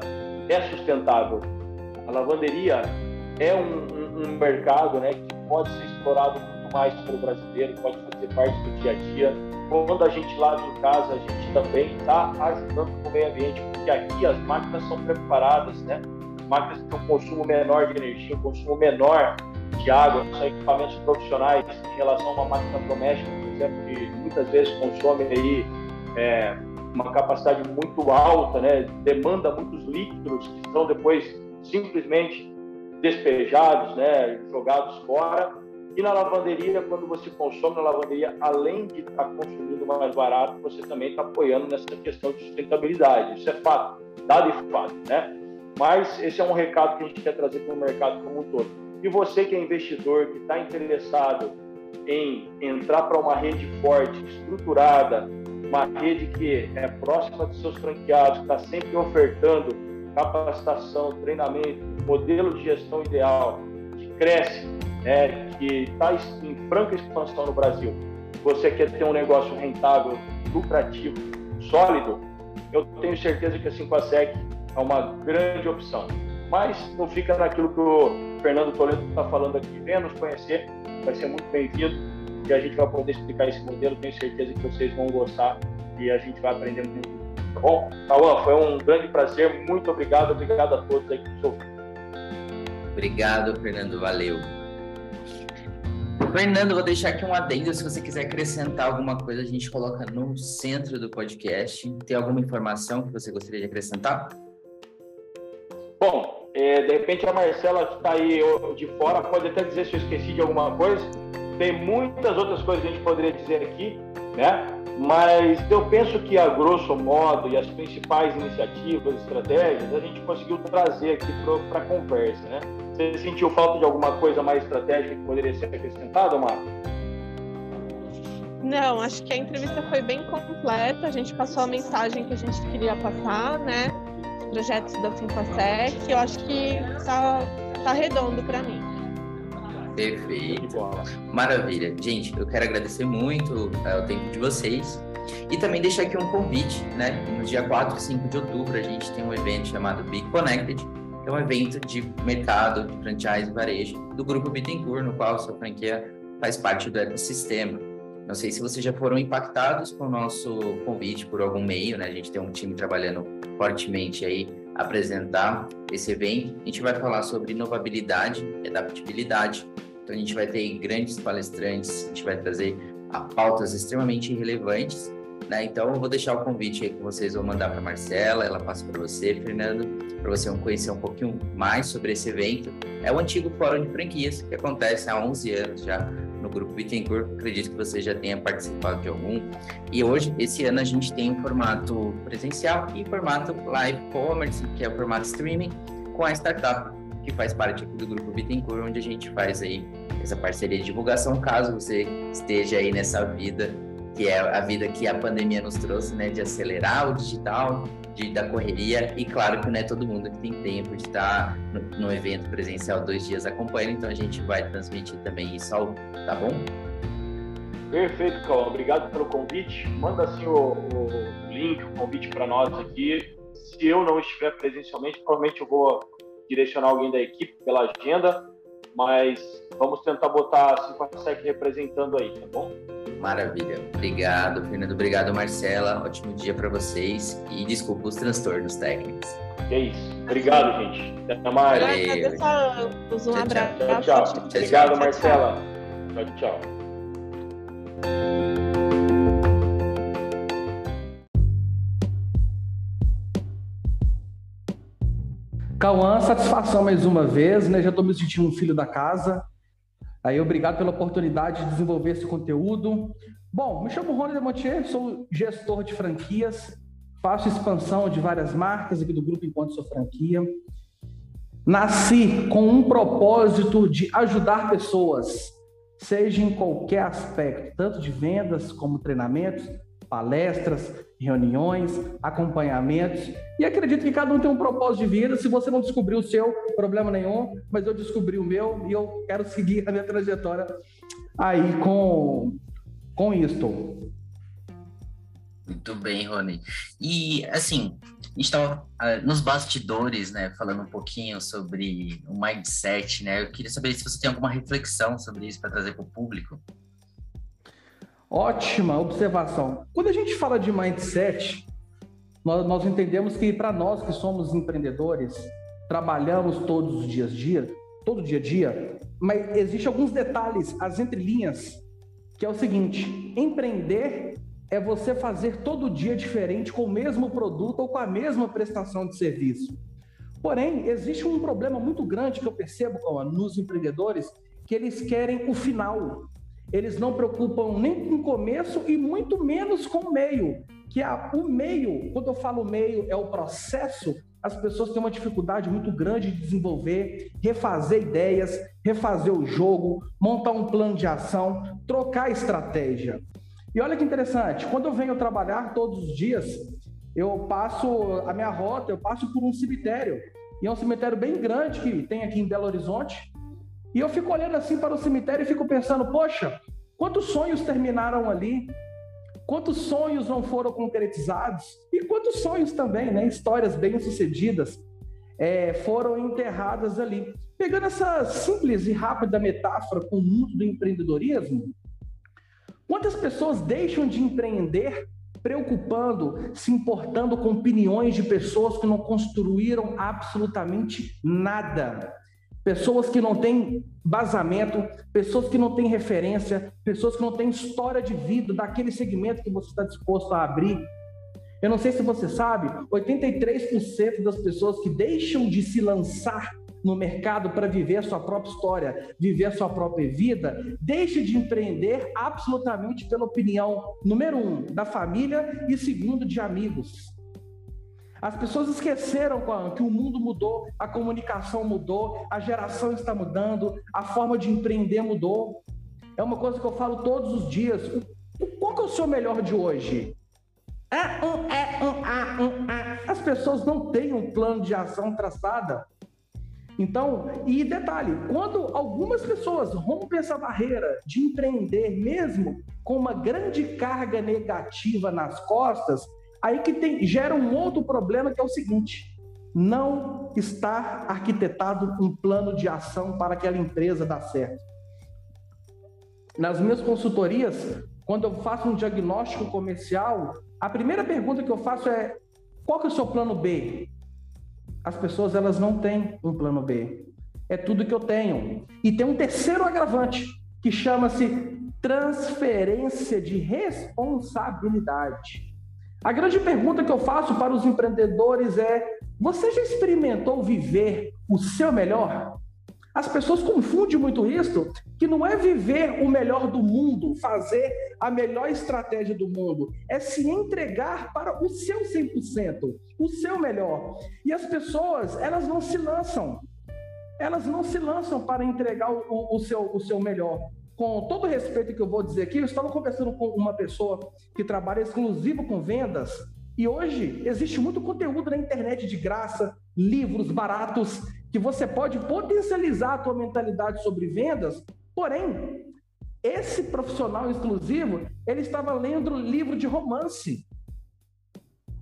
é sustentável. A lavanderia é um, um, um mercado né, que pode ser explorado muito mais pelo brasileiro, pode fazer parte do dia a dia. Quando a gente lava em casa, a gente também está ajudando o meio ambiente, porque aqui as máquinas são preparadas, né? As máquinas têm um consumo menor de energia, um consumo menor de água, são equipamentos profissionais em relação a uma máquina doméstica, por exemplo, que muitas vezes consome aí é, uma capacidade muito alta, né? demanda muitos líquidos que são depois simplesmente despejados, né? jogados fora. E na lavanderia, quando você consome na lavanderia, além de estar consumindo mais barato, você também está apoiando nessa questão de sustentabilidade. Isso é fato, dado e fato, né? Mas esse é um recado que a gente quer trazer para o mercado como um todo. E você que é investidor, que está interessado em entrar para uma rede forte, estruturada, uma rede que é próxima dos seus franqueados, que está sempre ofertando capacitação, treinamento, modelo de gestão ideal, que cresce, né, que está em franca expansão no Brasil. Você quer ter um negócio rentável, lucrativo, sólido, eu tenho certeza que a 5ASEC é uma grande opção. Mas não fica naquilo que o Fernando Toledo está falando aqui. Venha nos conhecer, vai ser muito bem-vindo e a gente vai poder explicar esse modelo. Tenho certeza que vocês vão gostar e a gente vai aprender muito. Tá bom? Cauã, foi um grande prazer. Muito obrigado. Obrigado a todos aí que nos ouviram. Obrigado, Fernando. Valeu. Fernando, vou deixar aqui um adendo. Se você quiser acrescentar alguma coisa, a gente coloca no centro do podcast. Tem alguma informação que você gostaria de acrescentar? Bom, é, de repente a Marcela que está aí de fora pode até dizer se eu esqueci de alguma coisa. Tem muitas outras coisas que a gente poderia dizer aqui, né? Mas eu penso que, a grosso modo, e as principais iniciativas, estratégias, a gente conseguiu trazer aqui para a conversa, né? Você sentiu falta de alguma coisa mais estratégica que poderia ser acrescentada, Marco? Não, acho que a entrevista foi bem completa. A gente passou a mensagem que a gente queria passar, né? Os projetos da Simpasec. Eu acho que tá, tá redondo para mim. Perfeito. Maravilha. Gente, eu quero agradecer muito é, o tempo de vocês. E também deixar aqui um convite, né? No dia 4 e 5 de outubro, a gente tem um evento chamado Be Connected, que é um evento de mercado, de franchise e varejo do Grupo Bittencourt, no qual a sua franquia faz parte do ecossistema. Não sei se vocês já foram impactados com o nosso convite por algum meio, né? A gente tem um time trabalhando fortemente aí apresentar esse evento. A gente vai falar sobre inovabilidade e adaptabilidade. Então a gente vai ter grandes palestrantes, a gente vai trazer pautas extremamente relevantes Né? Então, eu vou deixar o convite aí que vocês vão mandar para Marcela, ela passa para você, Fernando, para você conhecer um pouquinho mais sobre esse evento. É o antigo Fórum de Franquias, que acontece há 11 anos já Grupo Bittencourt. Acredito que você já tenha participado de algum. E hoje, esse ano, a gente tem um formato presencial e formato live commerce, que é o formato streaming, com a startup que faz parte aqui do Grupo Bittencourt, onde a gente faz aí essa parceria de divulgação, caso você esteja aí nessa vida que é a vida que a pandemia nos trouxe, né, de acelerar o digital, de da correria e claro que não é todo mundo que tem tempo de estar no, no evento presencial dois dias acompanhando, então a gente vai transmitir também isso ao, tá bom? Perfeito, Cauã. Obrigado pelo convite. Manda assim o, o link, o convite para nós aqui. Se eu não estiver presencialmente, provavelmente eu vou direcionar alguém da equipe pela agenda, mas vamos tentar botar a 5 representando aí, tá bom? Maravilha. Obrigado, Fernando. Obrigado, Marcela. Ótimo dia para vocês e desculpa os transtornos técnicos. É isso. Obrigado, gente. Até mais. Valeu. Um abraço. Tchau, tchau. tchau. Obrigado, Marcela. Tchau, tchau. Cauã, satisfação mais uma vez, né? Já estou me sentindo um filho da casa. Aí, obrigado pela oportunidade de desenvolver esse conteúdo. Bom, me chamo Rony Demontier, sou gestor de franquias, faço expansão de várias marcas aqui do grupo Enquanto Sou Franquia. Nasci com um propósito de ajudar pessoas, seja em qualquer aspecto, tanto de vendas como treinamentos, palestras, reuniões, acompanhamentos. E acredito que cada um tem um propósito de vida. Se você não descobriu o seu, problema nenhum, mas eu descobri o meu e eu quero seguir a minha trajetória aí com, com isto. Muito bem, Rony. E, assim, a gente estava ah, nos bastidores, né, falando um pouquinho sobre o mindset, né? Eu queria saber se você tem alguma reflexão sobre isso para trazer para o público. Ótima observação. Quando a gente fala de mindset, nós, nós entendemos que para nós que somos empreendedores, trabalhamos todos os dias dia, todo dia a dia, mas existe alguns detalhes, as entrelinhas, que é o seguinte: empreender é você fazer todo dia diferente com o mesmo produto ou com a mesma prestação de serviço. Porém, existe um problema muito grande que eu percebo nos empreendedores, que eles querem o final. Eles não preocupam nem com o começo e muito menos com o meio. Que a, o meio, quando eu falo meio, é o processo, as pessoas têm uma dificuldade muito grande de desenvolver, refazer ideias, refazer o jogo, montar um plano de ação, trocar estratégia. E olha que interessante, quando eu venho trabalhar todos os dias, eu passo a minha rota, eu passo por um cemitério. E é um cemitério bem grande que tem aqui em Belo Horizonte. E eu fico olhando assim para o cemitério e fico pensando, poxa, quantos sonhos terminaram ali? Quantos sonhos não foram concretizados? E quantos sonhos também, né? Histórias bem-sucedidas é, foram enterradas ali. Pegando essa simples e rápida metáfora com o mundo do empreendedorismo, quantas pessoas deixam de empreender preocupando, se importando com opiniões de pessoas que não construíram absolutamente nada? Pessoas que não têm basamento, pessoas que não têm referência, pessoas que não têm história de vida daquele segmento que você está disposto a abrir. Eu não sei se você sabe, 83% das pessoas que deixam de se lançar no mercado para viver a sua própria história, viver a sua própria vida, deixa de empreender absolutamente pela opinião, número um, da família e segundo, de amigos. As pessoas esqueceram que o mundo mudou, a comunicação mudou, a geração está mudando, a forma de empreender mudou. É uma coisa que eu falo todos os dias. Qual que é o seu melhor de hoje? É um, é um, a, um, a. As pessoas não têm um plano de ação traçada. Então, e detalhe, quando algumas pessoas rompem essa barreira de empreender mesmo com uma grande carga negativa nas costas, Aí que tem, gera um outro problema que é o seguinte: não está arquitetado um plano de ação para aquela empresa dar certo. Nas minhas consultorias, quando eu faço um diagnóstico comercial, a primeira pergunta que eu faço é: qual que é o seu plano B? As pessoas elas não têm um plano B. É tudo que eu tenho. E tem um terceiro agravante que chama-se transferência de responsabilidade. A grande pergunta que eu faço para os empreendedores é: você já experimentou viver o seu melhor? As pessoas confundem muito isso, que não é viver o melhor do mundo, fazer a melhor estratégia do mundo, é se entregar para o seu 100%, o seu melhor. E as pessoas, elas não se lançam. Elas não se lançam para entregar o, o, seu, o seu melhor. Com todo o respeito que eu vou dizer aqui, eu estava conversando com uma pessoa que trabalha exclusivo com vendas, e hoje existe muito conteúdo na internet de graça, livros baratos, que você pode potencializar a tua mentalidade sobre vendas. Porém, esse profissional exclusivo, ele estava lendo livro de romance.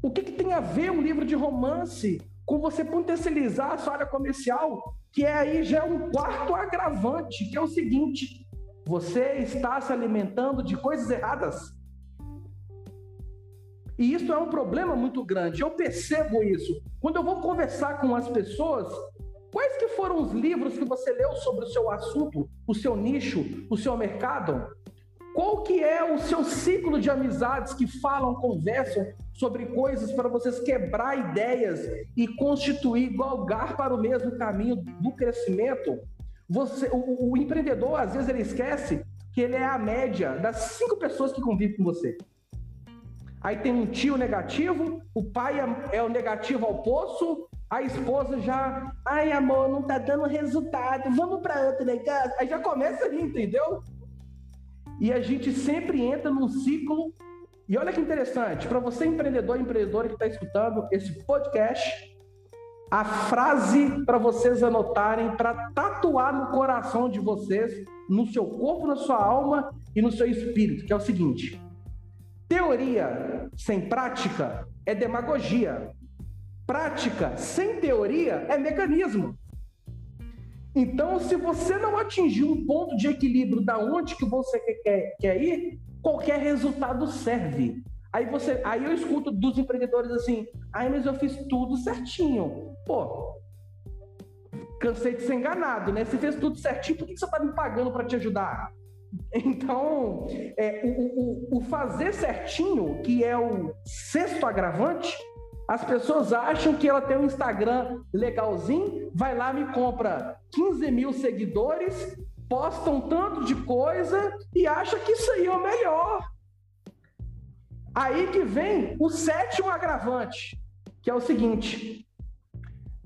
O que, que tem a ver um livro de romance com você potencializar a sua área comercial? Que é aí já é um quarto agravante, que é o seguinte: você está se alimentando de coisas erradas. E isso é um problema muito grande. Eu percebo isso. Quando eu vou conversar com as pessoas, quais que foram os livros que você leu sobre o seu assunto, o seu nicho, o seu mercado? Qual que é o seu ciclo de amizades que falam, conversam sobre coisas para vocês quebrar ideias e constituir galgar para o mesmo caminho do crescimento? Você, o, o empreendedor, às vezes, ele esquece que ele é a média das cinco pessoas que convivem com você. Aí tem um tio negativo, o pai é, é o negativo ao poço, a esposa já, ai amor, não tá dando resultado, vamos para outro negócio. Aí já começa ali, entendeu? E a gente sempre entra num ciclo. E olha que interessante, para você empreendedor empreendedora que está escutando esse podcast, a frase para vocês anotarem, para tatuar no coração de vocês, no seu corpo, na sua alma e no seu espírito, que é o seguinte: Teoria sem prática é demagogia. Prática sem teoria é mecanismo. Então, se você não atingir um ponto de equilíbrio da onde que você quer, quer ir, qualquer resultado serve. Aí você, aí eu escuto dos empreendedores assim: "Ai, mas eu fiz tudo certinho". Pô, cansei de ser enganado, né? Você fez tudo certinho, por que você está me pagando para te ajudar? Então, é, o, o, o fazer certinho, que é o sexto agravante, as pessoas acham que ela tem um Instagram legalzinho, vai lá, me compra 15 mil seguidores, posta um tanto de coisa e acha que isso aí é o melhor. Aí que vem o sétimo agravante, que é o seguinte: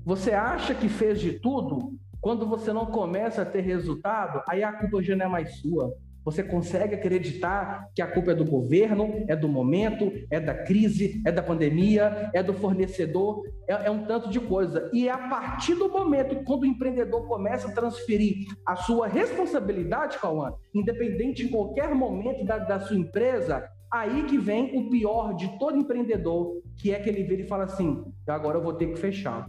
você acha que fez de tudo, quando você não começa a ter resultado, aí a culpa já não é mais sua. Você consegue acreditar que a culpa é do governo, é do momento, é da crise, é da pandemia, é do fornecedor, é, é um tanto de coisa. E é a partir do momento quando o empreendedor começa a transferir a sua responsabilidade, Cauã, independente de qualquer momento da, da sua empresa, aí que vem o pior de todo empreendedor, que é que ele vira e fala assim: agora eu vou ter que fechar.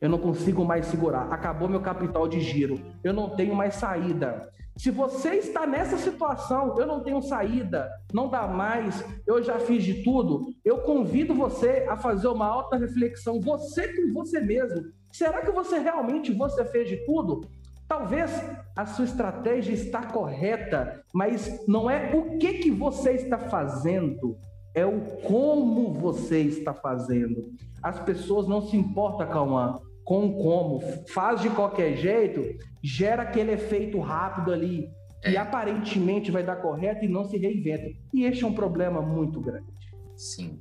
Eu não consigo mais segurar, acabou meu capital de giro, eu não tenho mais saída. Se você está nessa situação, eu não tenho saída, não dá mais, eu já fiz de tudo, eu convido você a fazer uma alta reflexão, você com você mesmo. Será que você realmente você fez de tudo? Talvez a sua estratégia está correta, mas não é o que que você está fazendo, é o como você está fazendo. As pessoas não se importam, Cauã, com como, faz de qualquer jeito, gera aquele efeito rápido ali, que é. aparentemente vai dar correto e não se reinventa. E este é um problema muito grande. Sim.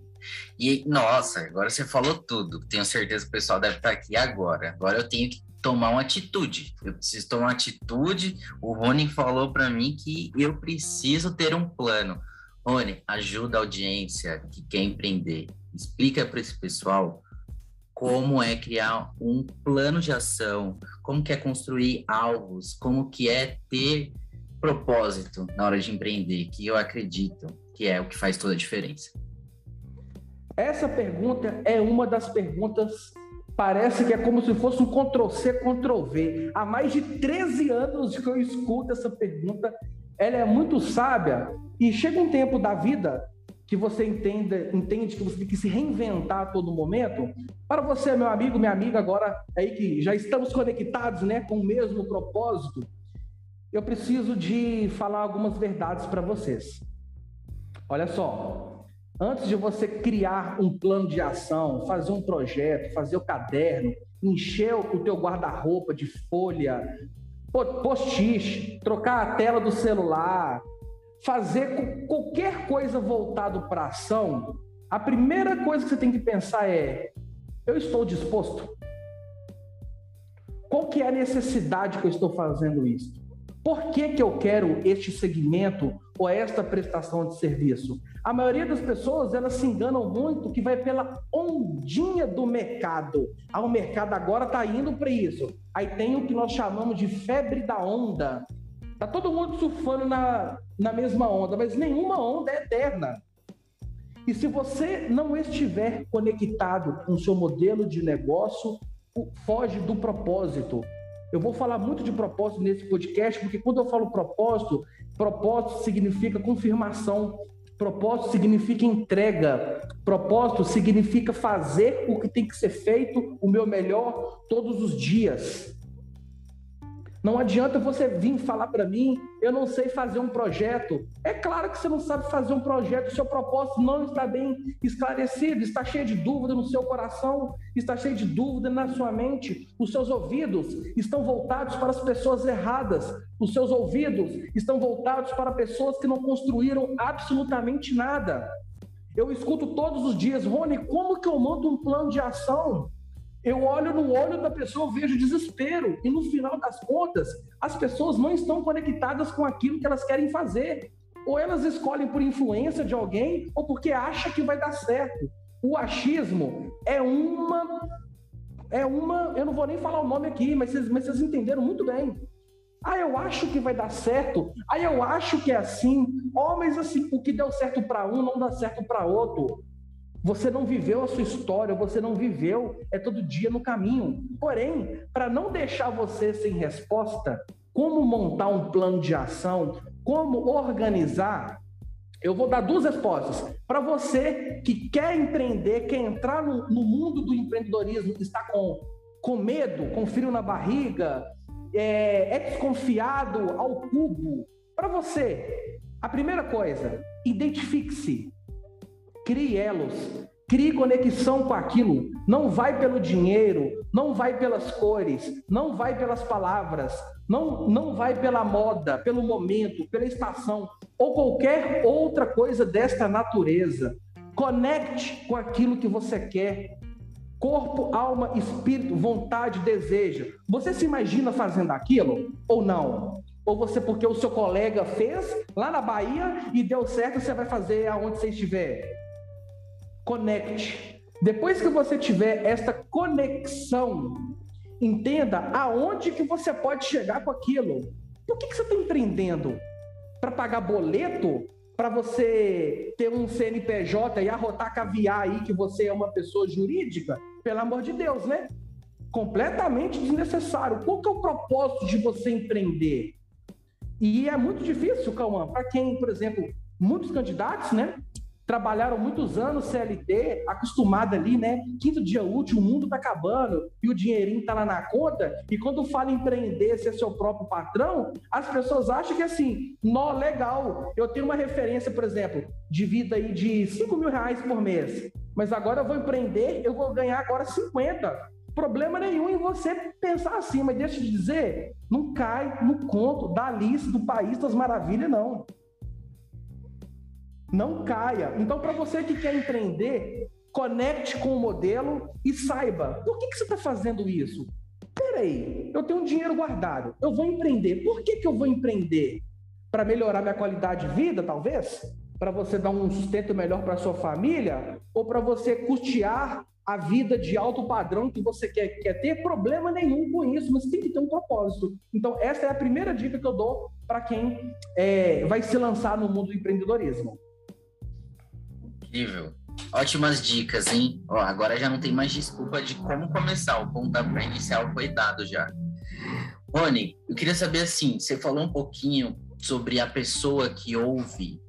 E, nossa, agora você falou tudo. Tenho certeza que o pessoal deve estar aqui agora. Agora eu tenho que tomar uma atitude. Eu preciso tomar uma atitude. O Rony falou para mim que eu preciso ter um plano. Rony, ajuda a audiência que quer empreender. Explica para esse pessoal como é criar um plano de ação, como que é construir alvos, como que é ter propósito na hora de empreender, que eu acredito que é o que faz toda a diferença. Essa pergunta é uma das perguntas, parece que é como se fosse um Ctrl-C, Ctrl-V. Há mais de 13 anos que eu escuto essa pergunta, ela é muito sábia, e chega um tempo da vida que você entende que você tem que se reinventar a todo momento. Para você, meu amigo, minha amiga, agora aí que já estamos conectados, né, com o mesmo propósito, eu preciso de falar algumas verdades para vocês. Olha só, antes de você criar um plano de ação, fazer um projeto, fazer o caderno, encher o teu guarda-roupa de folha, post-it, trocar a tela do celular, fazer qualquer coisa voltado para ação, a primeira coisa que você tem que pensar é: eu estou disposto? Qual que é a necessidade que eu estou fazendo isso? Por que, que eu quero este segmento ou esta prestação de serviço? A maioria das pessoas elas se enganam muito que vai pela ondinha do mercado. Ah, o mercado agora está indo para isso. Aí tem o que nós chamamos de febre da onda. Tá todo mundo surfando na, na mesma onda, mas nenhuma onda é eterna. E se você não estiver conectado com o seu modelo de negócio, foge do propósito. Eu vou falar muito de propósito nesse podcast, porque quando eu falo propósito, propósito significa confirmação, propósito significa entrega, propósito significa fazer o que tem que ser feito, o meu melhor todos os dias. Não adianta você vir falar para mim, eu não sei fazer um projeto. É claro que você não sabe fazer um projeto, seu propósito não está bem esclarecido, está cheio de dúvida no seu coração, está cheio de dúvida na sua mente. Os seus ouvidos estão voltados para as pessoas erradas, os seus ouvidos estão voltados para pessoas que não construíram absolutamente nada. Eu escuto todos os dias, Rony, como que eu monto um plano de ação? Eu olho no olho da pessoa, vejo desespero. E no final das contas, as pessoas não estão conectadas com aquilo que elas querem fazer. Ou elas escolhem por influência de alguém, ou porque acham que vai dar certo. O achismo é uma. É uma. Eu não vou nem falar o nome aqui, mas vocês, mas vocês entenderam muito bem. Ah, eu acho que vai dar certo. Ah, eu acho que é assim. Oh, mas assim, o que deu certo para um não dá certo para outro. Você não viveu a sua história, você não viveu, é todo dia no caminho. Porém, para não deixar você sem resposta, como montar um plano de ação, como organizar, eu vou dar duas respostas. Para você que quer empreender, quer entrar no, no, mundo do empreendedorismo, está com, com medo, com frio na barriga, é, é desconfiado ao cubo. Para você, a primeira coisa, identifique-se crie elos, crie conexão com aquilo. Não vai pelo dinheiro, não vai pelas cores, não vai pelas palavras, não, não vai pela moda, pelo momento, pela estação ou qualquer outra coisa desta natureza. Conecte com aquilo que você quer. Corpo, alma, espírito, vontade, desejo. Você se imagina fazendo aquilo ou não? Ou você, porque o seu colega fez lá na Bahia e deu certo, você vai fazer aonde você estiver? Conecte. Depois que você tiver esta conexão, entenda aonde que você pode chegar com aquilo. Por que, que você está empreendendo? Para pagar boleto? Para você ter um CNPJ e arrotar caviar aí que você é uma pessoa jurídica? Pelo amor de Deus, né? Completamente desnecessário. Qual que é o propósito de você empreender? E é muito difícil, Cauã, para quem, por exemplo, muitos candidatos, né? Trabalharam muitos anos CLT, acostumado ali, né? Quinto dia útil, o mundo tá acabando e o dinheirinho tá lá na conta. E quando fala em empreender, ser seu próprio patrão, as pessoas acham que assim, nó, legal. Eu tenho uma referência, por exemplo, de vida aí de 5 mil reais por mês. Mas agora eu vou empreender, eu vou ganhar agora 50 problema nenhum em você pensar assim, mas deixa eu te dizer, não cai no conto da Alice do País das Maravilhas, não. Não caia. Então, para você que quer empreender, conecte com o modelo e saiba por que, que você está fazendo isso. Peraí, eu tenho um dinheiro guardado, eu vou empreender. Por que, que eu vou empreender? Para melhorar minha qualidade de vida, talvez? Para você dar um sustento melhor para sua família? Ou para você custear a vida de alto padrão que você quer, quer ter? Problema nenhum com isso, mas tem que ter um propósito. Então, essa é a primeira dica que eu dou para quem é, vai se lançar no mundo do empreendedorismo. Incrível. Ótimas dicas, hein? Ó, agora já não tem mais desculpa de como começar. O pontapé inicial foi dado já. Rony, eu queria saber assim, você falou um pouquinho sobre a pessoa que ouve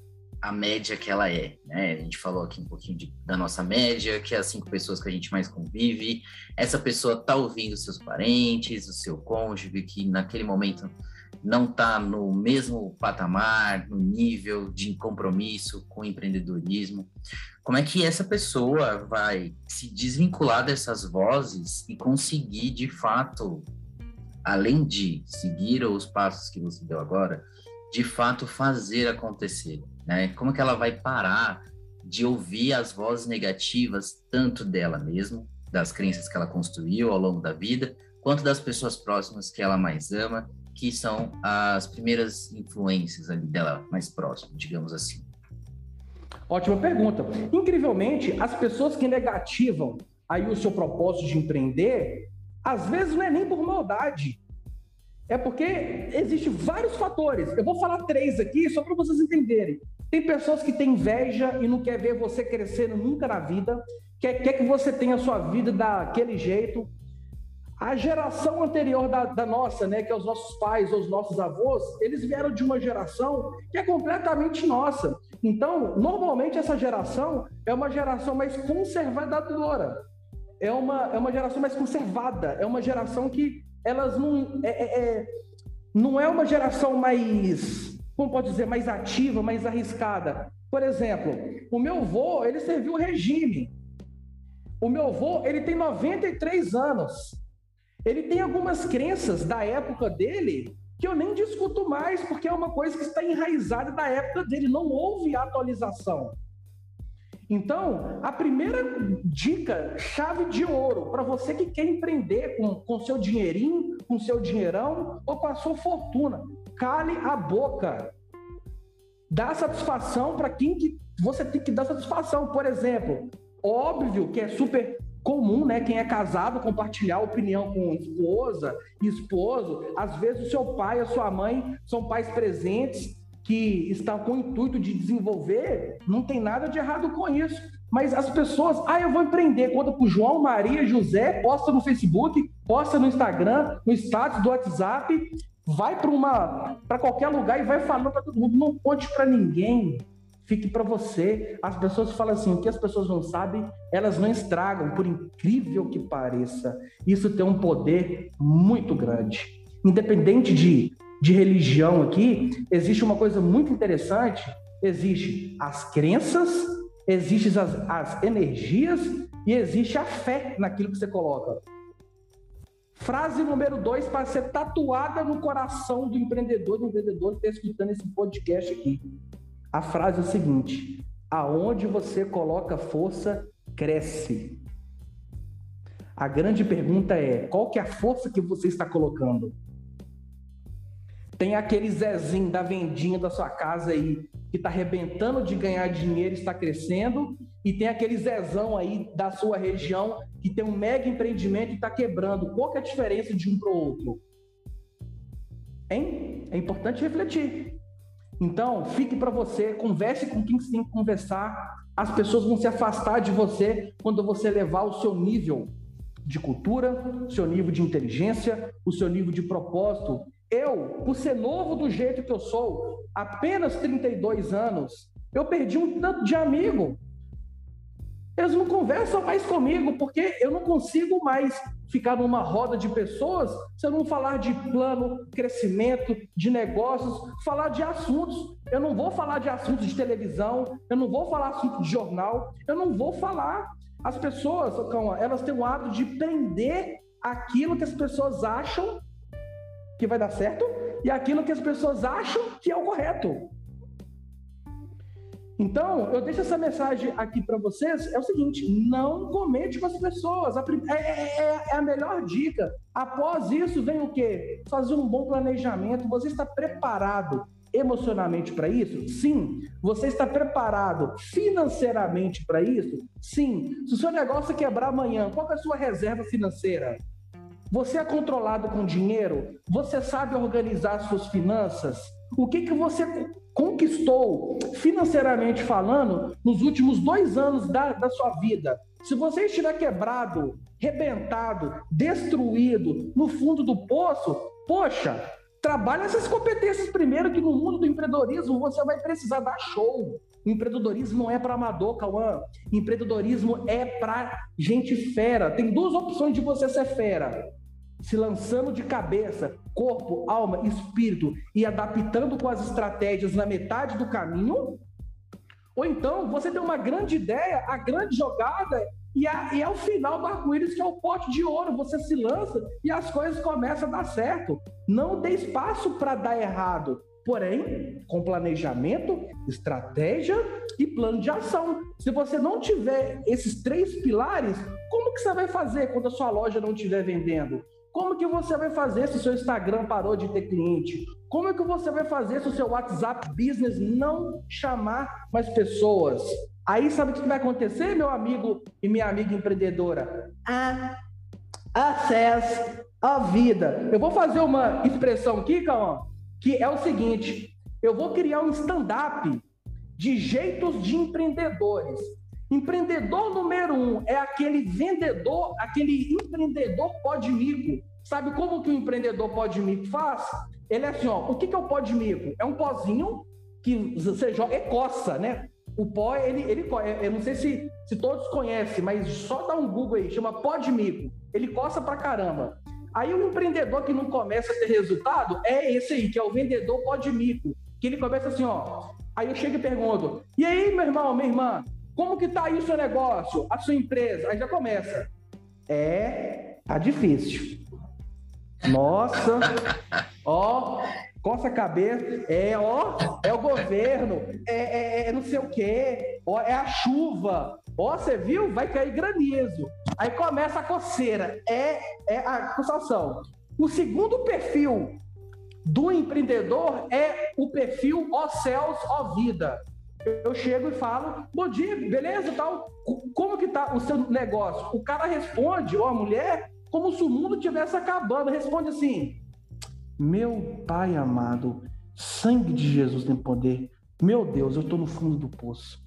a média que ela é, né? A gente falou aqui um pouquinho de, da nossa média, que é as cinco pessoas que a gente mais convive. Essa pessoa tá ouvindo seus parentes, o seu cônjuge, que naquele momento não está no mesmo patamar, no nível de compromisso com empreendedorismo. Como é que essa pessoa vai se desvincular dessas vozes e conseguir, de fato, além de seguir os passos que você deu agora, de fato fazer acontecer? Né? Como é que ela vai parar de ouvir as vozes negativas, tanto dela mesma, das crenças que ela construiu ao longo da vida, quanto das pessoas próximas que ela mais ama, que são as primeiras influências dela mais próximo, digamos assim. Ótima pergunta. Incrivelmente, as pessoas que negativam aí o seu propósito de empreender, às vezes não é nem por maldade. É porque existem vários fatores. Eu vou falar três aqui só para vocês entenderem. Tem pessoas que têm inveja e não quer ver você crescendo nunca na vida, quer, quer que você tenha a sua vida daquele jeito. A geração anterior da, da, nossa, né, que é os nossos pais ou os nossos avós, eles vieram de uma geração que é completamente nossa. Então, normalmente essa geração é uma geração mais conservadora. É uma, é uma geração mais conservada. É uma geração que elas não é, é, é não é uma geração mais, como pode dizer, mais ativa, mais arriscada. Por exemplo, o meu avô, ele serviu o regime. O meu avô, ele tem 93 anos. Ele tem algumas crenças da época dele que eu nem discuto mais, porque é uma coisa que está enraizada da época dele, não houve atualização. Então, a primeira dica, chave de ouro, para você que quer empreender com, com seu dinheirinho, com seu dinheirão ou com a sua fortuna, cale a boca. Dá satisfação para quem que você tem que dar satisfação. Por exemplo, Óbvio que é super comum, né? Quem é casado compartilhar opinião com esposa, esposo. Às vezes o seu pai, a sua mãe são pais presentes que estão com o intuito de desenvolver. Não tem nada de errado com isso. Mas as pessoas, ah, eu vou empreender. Conta pro João, Maria, José, posta no Facebook, posta no Instagram, no status do WhatsApp, vai para uma para qualquer lugar e vai falando para todo mundo. Não conte para ninguém fique para você. As pessoas falam assim: o que as pessoas não sabem, elas não estragam, por incrível que pareça. Isso tem um poder muito grande. Independente de, de religião aqui, existe uma coisa muito interessante: existe as crenças, existem as, as energias e existe a fé naquilo que você coloca. Frase número dois para ser tatuada no coração do empreendedor, do empreendedor que está escutando esse podcast aqui. A frase é o seguinte: aonde você coloca força, cresce. A grande pergunta é: qual que é a força que você está colocando? Tem aquele Zezinho da vendinha da sua casa aí que está arrebentando de ganhar dinheiro, está crescendo, e tem aquele Zezão aí da sua região que tem um mega empreendimento e está quebrando. Qual que é a diferença de um para o outro? Hein? É importante refletir. Então, fique para você, converse com quem você tem que conversar. As pessoas vão se afastar de você quando você levar o seu nível de cultura, o seu nível de inteligência, o seu nível de propósito. Eu, por ser novo do jeito que eu sou, apenas 32 anos, eu perdi um tanto de amigo. Eles não conversam mais comigo porque eu não consigo mais ficar numa roda de pessoas se eu não falar de plano, crescimento, de negócios, falar de assuntos. Eu não vou falar de assuntos de televisão, eu não vou falar assuntos de jornal, eu não vou falar. As pessoas, elas têm o hábito de prender aquilo que as pessoas acham que vai dar certo e aquilo que as pessoas acham que é o correto. Então, eu deixo essa mensagem aqui para vocês: é o seguinte, não comente com as pessoas. É, é, é, é, a melhor dica. Após isso, vem o quê? Fazer um bom planejamento. Você está preparado emocionalmente para isso? Sim. Você está preparado financeiramente para isso? Sim. Se o seu negócio quebrar amanhã, qual é a sua reserva financeira? Você é controlado com dinheiro? Você sabe organizar suas finanças? O que, que você conquistou financeiramente falando nos últimos dois anos da, da sua vida, se você estiver quebrado, rebentado, destruído, no fundo do poço, poxa, trabalhe essas competências primeiro, que no mundo do empreendedorismo você vai precisar dar show. O empreendedorismo não é para amador, Cauã. Empreendedorismo é para gente fera. Tem duas opções de você ser fera: se lançando de cabeça, corpo, alma, espírito e adaptando com as estratégias na metade do caminho, ou então você tem uma grande ideia, a grande jogada e, a, e é o final do arco-íris que é o pote de ouro. Você se lança e as coisas começam a dar certo. Não dê espaço para dar errado. Porém, com planejamento, estratégia e plano de ação. Se você não tiver esses três pilares, como que você vai fazer quando a sua loja não estiver vendendo? Como que você vai fazer se o seu Instagram parou de ter cliente? Como é que você vai fazer se o seu WhatsApp Business não chamar mais pessoas? Aí sabe o que vai acontecer, meu amigo e minha amiga empreendedora? A acesso à vida. Eu vou fazer uma expressão aqui, Cauã, que é o seguinte: eu vou criar um stand-up de jeitos de empreendedores. Empreendedor número um é aquele vendedor, aquele empreendedor pode mico. Sabe como que o empreendedor pode mico faz? Ele é assim, ó, o que, que é o pó de mico? É um pozinho que você joga, é coça, né? O pó, ele, ele eu não sei se, se todos conhecem, mas só dá um Google aí, chama pó de mico. Ele coça pra caramba. Aí o empreendedor que não começa a ter resultado é esse aí, que é o vendedor pó de mico. Que ele começa assim, ó. Aí eu chego e pergunto: e aí, meu irmão, minha irmã, como que tá aí o seu negócio, a sua empresa? Aí já começa. É, tá difícil. Nossa, ó, coça a cabeça, é, ó, é o governo, é, é, é não sei o quê, ó, é a chuva, ó, você viu? Vai cair granizo. Aí começa a coceira, é, é a acusação. O segundo perfil do empreendedor é o perfil ó céus, ó vida. Eu chego e falo, bom dia, beleza, tal, como que tá o seu negócio? O cara responde, ou a mulher, como se o mundo estivesse acabando, responde assim, meu Pai amado, sangue de Jesus tem poder. Meu Deus, eu estou no fundo do poço.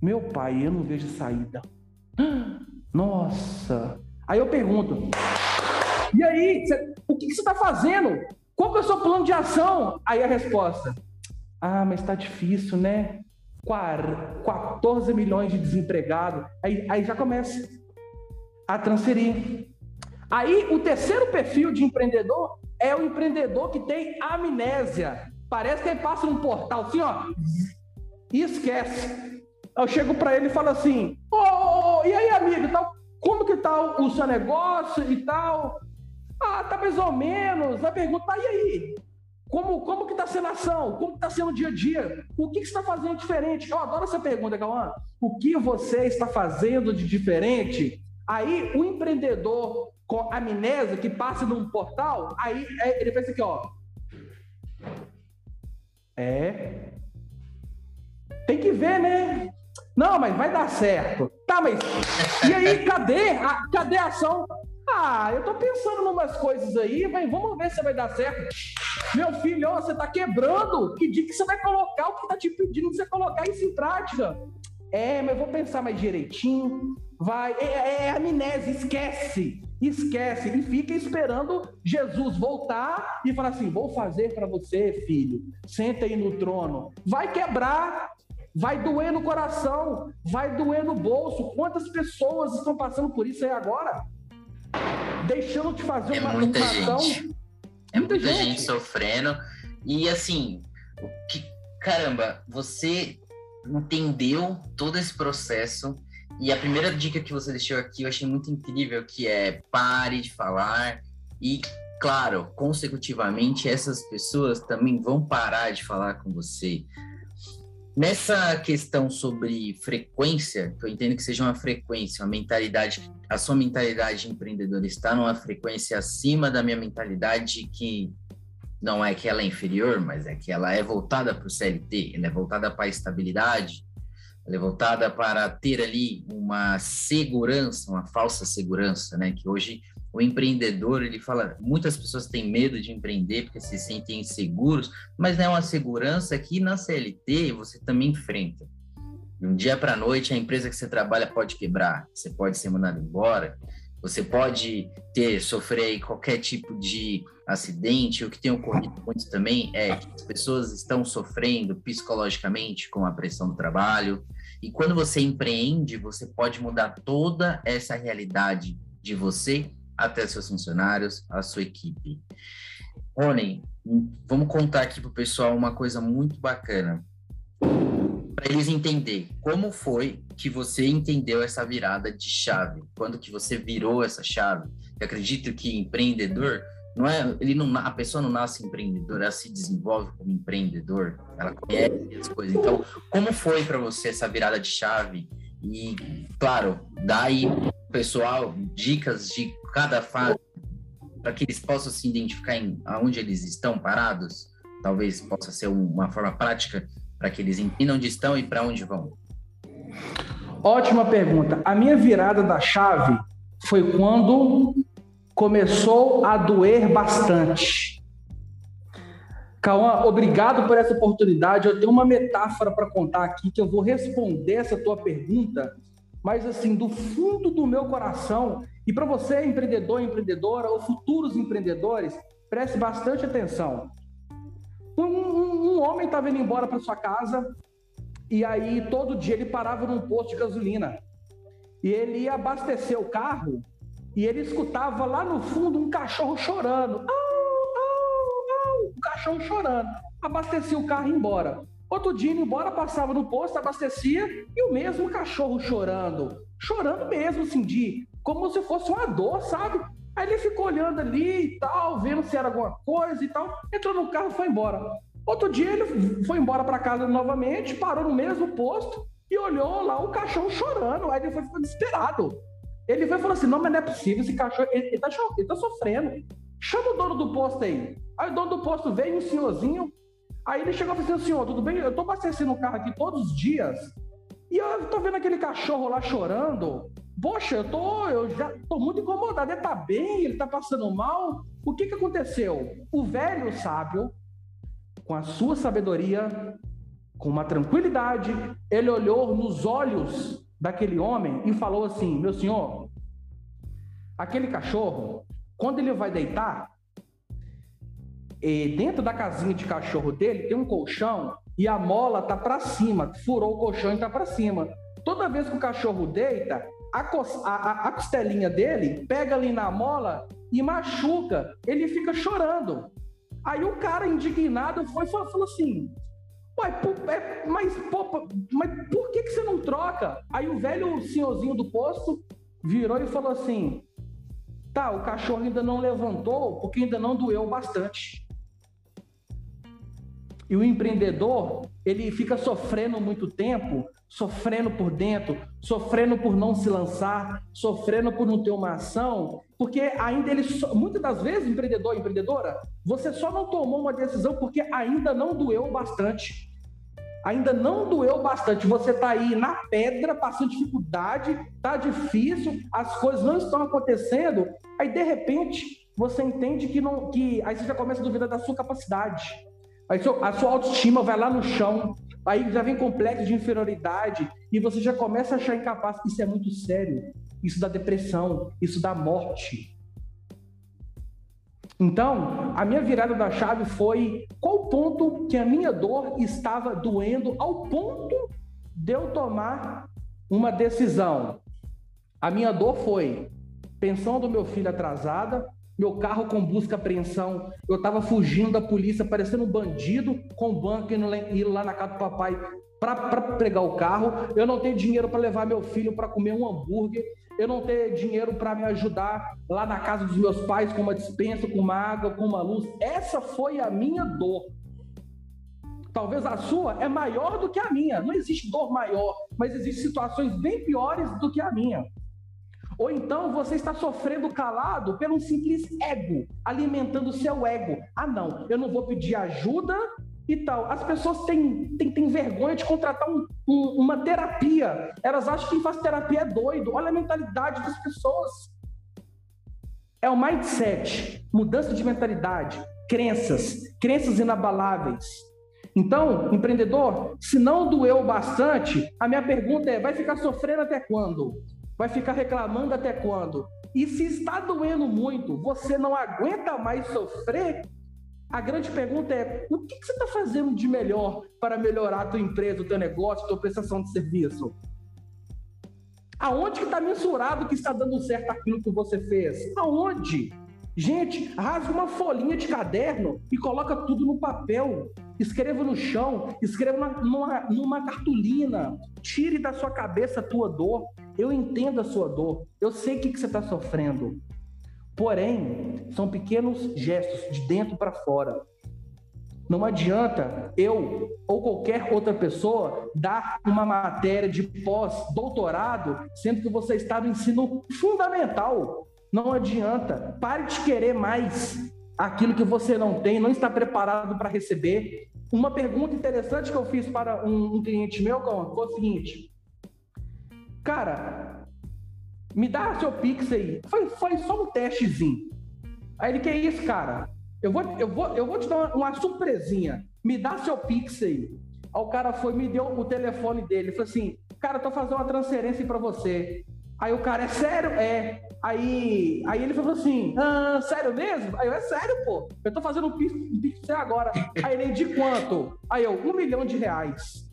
Meu Pai, eu não vejo saída. Nossa. Aí eu pergunto: e aí, cê, o que, você está fazendo? Qual que é o seu plano de ação? Aí a resposta: ah, mas está difícil, né? 14 milhões de desempregados. Aí, aí já começa a transferir. Aí o terceiro perfil de empreendedor é o empreendedor que tem amnésia. Parece que ele passa num portal assim, ó, e esquece. Eu chego para ele e falo assim: Ô, oh, oh, e aí, amigo, tal, como que tá o seu negócio e tal? Ah, tá mais ou menos. A pergunta, tá, e aí? Como, como que tá sendo a ação? Como que tá sendo o dia a dia? O que, que você está fazendo diferente? Eu adoro essa pergunta, Cauã. O que você está fazendo de diferente? Aí o empreendedor com amnésia que passa num portal, aí é, ele pensa aqui, ó. É. Tem que ver, né? Não, mas vai dar certo. Tá, mas. E aí, cadê? A, cadê a ação? Ah, eu tô pensando em umas coisas aí, mas vamos ver se vai dar certo. Meu filho, ó, você tá quebrando. Que dia que você vai colocar o que tá te pedindo você colocar isso em prática? É, mas eu vou pensar mais direitinho. Vai. É, é, é amnésia, esquece esquece e fica esperando Jesus voltar e falar assim: vou fazer para você, filho, senta aí no trono. Vai quebrar, vai doer no coração, vai doer no bolso. Quantas pessoas estão passando por isso aí agora? Deixando de fazer é uma muita gente. É muita, muita gente. gente sofrendo. E assim, que, caramba, você entendeu todo esse processo e a primeira dica que você deixou aqui eu achei muito incrível, que é pare de falar e, claro, consecutivamente essas pessoas também vão parar de falar com você. Nessa questão sobre frequência, que eu entendo que seja uma frequência, uma mentalidade, a sua mentalidade empreendedora está numa frequência acima da minha mentalidade que não é que ela é inferior, mas é que ela é voltada para o CLT, ela é voltada para a estabilidade, ela é voltada para ter ali uma segurança, uma falsa segurança, né? Que hoje o empreendedor, ele fala, muitas pessoas têm medo de empreender porque se sentem inseguros, mas é uma segurança que na CLT você também enfrenta. De um dia para a noite, a empresa que você trabalha pode quebrar, você pode ser mandado embora, você pode ter, sofrer qualquer tipo de acidente. O que tem ocorrido muito também é que as pessoas estão sofrendo psicologicamente com a pressão do trabalho, e quando você empreende, você pode mudar toda essa realidade de você até seus funcionários, a sua equipe. Rony, vamos contar aqui para o pessoal uma coisa muito bacana. Para eles entenderem como foi que você entendeu essa virada de chave, quando que você virou essa chave. Eu acredito que empreendedor não é, ele não, a pessoa não nasce empreendedora, ela se desenvolve como empreendedor, ela conhece as coisas. Então, como foi para você essa virada de chave? E, claro, dá aí pessoal dicas de cada fase para que eles possam se identificar em aonde eles estão parados? Talvez possa ser uma forma prática para que eles entendam onde estão e para onde vão. Ótima pergunta. A minha virada da chave foi quando começou a doer bastante. Cauã, obrigado por essa oportunidade. Eu tenho uma metáfora para contar aqui que eu vou responder essa tua pergunta, mas assim, do fundo do meu coração, e para você, empreendedor, empreendedora, ou futuros empreendedores, preste bastante atenção. Um, um, um homem estava indo embora para sua casa e aí todo dia ele parava num posto de gasolina e ele ia abastecer o carro e ele escutava lá no fundo um cachorro chorando. Au, au, au, um cachorro chorando. Abastecia o carro e ia embora. Outro dia, embora, passava no posto, abastecia e o mesmo cachorro chorando. Chorando mesmo, assim, de como se fosse uma dor, sabe? Aí ele ficou olhando ali e tal, vendo se era alguma coisa e tal. Entrou no carro e foi embora. Outro dia ele foi embora para casa novamente, parou no mesmo posto e olhou lá o cachorro chorando. Aí ele foi ficando desesperado. Ele foi falou assim: não, mas não é possível, esse cachorro, ele, ele, tá, ele tá sofrendo. Chama o dono do posto aí. Aí o dono do posto veio, um senhorzinho. Aí ele chegou e falou assim: senhor, tudo bem? Eu tô abastecendo o carro aqui todos os dias. E eu tô vendo aquele cachorro lá chorando. Poxa, eu tô, eu já tô muito incomodado. Ele tá bem, ele tá passando mal. O que que aconteceu? O velho sábio, com a sua sabedoria, com uma tranquilidade, ele olhou nos olhos daquele homem e falou assim: Meu senhor, aquele cachorro, quando ele vai deitar, dentro da casinha de cachorro dele tem um colchão e a mola tá para cima, furou o colchão e tá para cima. Toda vez que o cachorro deita, a, a, a costelinha dele pega ali na mola e machuca, ele fica chorando. Aí o cara indignado foi falou assim: Ué, é, mas, pô, mas por que, que você não troca? Aí o velho senhorzinho do posto virou e falou assim: Tá, o cachorro ainda não levantou porque ainda não doeu bastante. E o empreendedor, ele fica sofrendo muito tempo, sofrendo por dentro, sofrendo por não se lançar, sofrendo por não ter uma ação, porque ainda ele, muitas das vezes, empreendedor, empreendedora, você só não tomou uma decisão porque ainda não doeu bastante. Ainda não doeu bastante. Você está aí na pedra, passando dificuldade, tá difícil, as coisas não estão acontecendo. Aí de repente você entende que não, que aí você já começa a duvidar da sua capacidade. Aí a sua autoestima vai lá no chão, aí já vem complexo de inferioridade e você já começa a achar incapaz. Isso é muito sério. Isso dá depressão, isso dá morte. Então, a minha virada da chave foi qual ponto que a minha dor estava doendo ao ponto de eu tomar uma decisão. A minha dor foi pensão do meu filho atrasada, meu carro com busca e apreensão, eu estava fugindo da polícia, parecendo um bandido, com banco indo lá na casa do papai para pegar o carro, eu não tenho dinheiro para levar meu filho para comer um hambúrguer, eu não tenho dinheiro para me ajudar lá na casa dos meus pais com uma dispensa, com uma água, com uma luz. Essa foi a minha dor. Talvez a sua é maior do que a minha. Não existe dor maior, mas existem situações bem piores do que a minha. Ou então você está sofrendo calado pelo simples ego, alimentando o seu ego. Ah, não, eu não vou pedir ajuda e tal. As pessoas têm, têm, têm vergonha de contratar um, um, uma terapia. Elas acham que quem faz terapia é doido. Olha a mentalidade das pessoas. É o mindset, mudança de mentalidade, crenças, crenças inabaláveis. Então, empreendedor, se não doeu bastante, a minha pergunta é: vai ficar sofrendo até quando? Vai ficar reclamando até quando? E se está doendo muito, você não aguenta mais sofrer? A grande pergunta é: o que, você está fazendo de melhor para melhorar a tua empresa, o teu negócio, a tua prestação de serviço? Aonde que está mensurado que está dando certo aquilo que você fez? Aonde? Gente, rasga uma folhinha de caderno e coloca tudo no papel. Escreva no chão, escreva numa, numa cartolina. Tire da sua cabeça a tua dor. Eu entendo a sua dor. Eu sei o que, que você está sofrendo. Porém, são pequenos gestos de dentro para fora. Não adianta eu ou qualquer outra pessoa dar uma matéria de pós-doutorado, sendo que você está no ensino fundamental. Não adianta. Pare de querer mais aquilo que você não tem, não está preparado para receber. Uma pergunta interessante que eu fiz para um, cliente meu foi o seguinte: Cara, me dá seu Pix aí. Foi, foi só um testezinho. Aí ele, que é isso, cara? Eu vou, eu vou, eu vou te dar uma, uma surpresinha. Me dá seu Pix aí. Aí o cara foi, me deu o telefone dele. Falou assim: Cara, tô fazendo uma transferência para você. Aí o cara, é sério? É. Aí, aí ele falou assim: ah, sério mesmo? Aí eu, é sério, pô. Eu tô fazendo um pix, um pix agora. Aí ele, de quanto? Aí eu, um milhão de reais.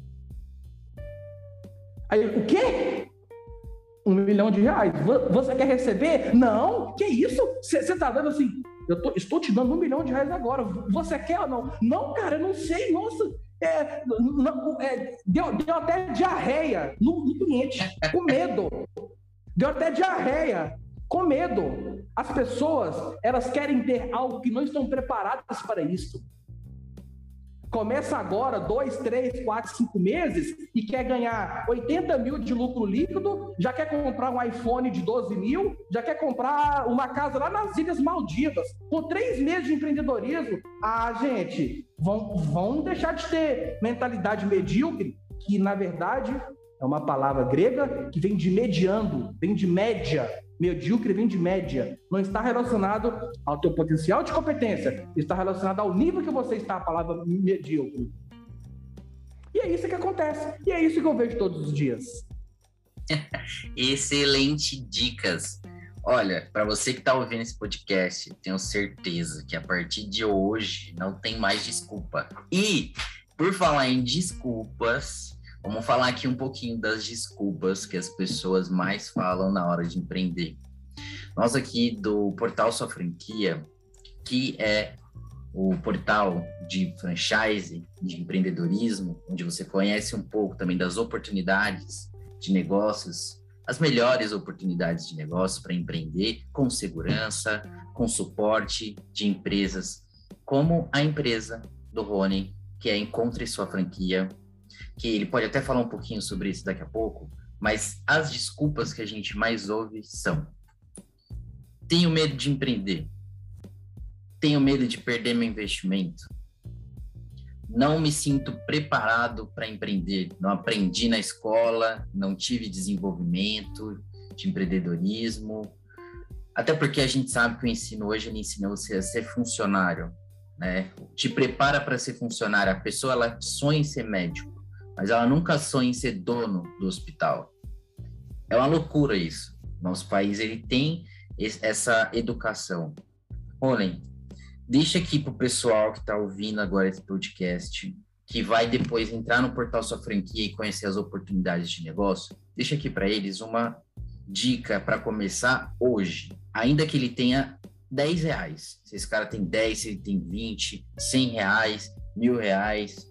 Aí ele, o quê? Um milhão de reais. Você quer receber? Não, que isso? Você tá dando assim, eu tô, estou te dando um milhão de reais agora. Você quer ou não? Não, cara, eu não sei, nossa. É, não, é, deu, deu até diarreia no, no cliente, com medo. Deu até diarreia, com medo. As pessoas, elas querem ter algo que não estão preparadas para isso. Começa agora, dois, três, quatro, cinco meses, e quer ganhar 80 mil de lucro líquido, já quer comprar um iPhone de 12 mil, já quer comprar uma casa lá nas Ilhas Maldivas, com três meses de empreendedorismo. Ah, gente, vão, vão deixar de ter mentalidade medíocre, que na verdade é uma palavra grega que vem de mediando, vem de média. Medíocre vem de média. Não está relacionado ao teu potencial de competência, está relacionado ao nível que você está, a palavra medíocre. E é isso que acontece. E é isso que eu vejo todos os dias. Excelente dicas. Olha, para você que está ouvindo esse podcast, tenho certeza que a partir de hoje não tem mais desculpa. E, por falar em desculpas, Vamos falar aqui um pouquinho das desculpas que as pessoas mais falam na hora de empreender. Nós aqui do Portal Sua Franquia, que é o portal de franchise, de empreendedorismo, onde você conhece um pouco também das oportunidades de negócios, as melhores oportunidades de negócio para empreender com segurança, com suporte de empresas, como a empresa do Rony, que é Encontre Sua Franquia, que ele pode até falar um pouquinho sobre isso daqui a pouco, mas as desculpas que a gente mais ouve são: tenho medo de empreender, tenho medo de perder meu investimento, não me sinto preparado para empreender, não aprendi na escola, não tive desenvolvimento de empreendedorismo, até porque a gente sabe que o ensino hoje ele ensina você a ser funcionário, né? Te prepara para ser funcionário. A pessoa ela sonha em ser médico mas ela nunca sonha em ser dono do hospital. É uma loucura isso. Nosso país ele tem essa educação. Olhem, deixa aqui para o pessoal que está ouvindo agora esse podcast, que vai depois entrar no portal Sua Franquia e conhecer as oportunidades de negócio, deixa aqui para eles uma dica para começar hoje, ainda que ele tenha 10 reais. Se esse cara tem 10, se ele tem 20, 100 reais, mil reais,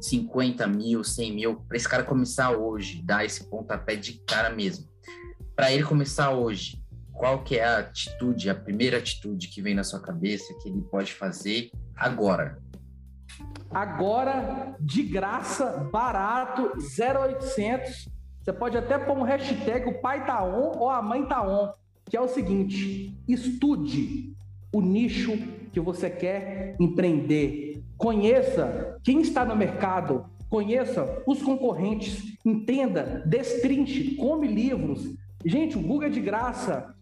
50 mil, 100 mil, para esse cara começar hoje, dar esse pontapé de cara mesmo. Para ele começar hoje, qual que é a atitude, a primeira atitude que vem na sua cabeça que ele pode fazer agora? Agora, de graça, barato, 0800. Você pode até pôr um hashtag o pai tá on ou a mãe tá on, que é o seguinte: estude o nicho que você quer empreender Conheça quem está no mercado, conheça os concorrentes, entenda, destrinche, come livros. Gente, o Google é de graça.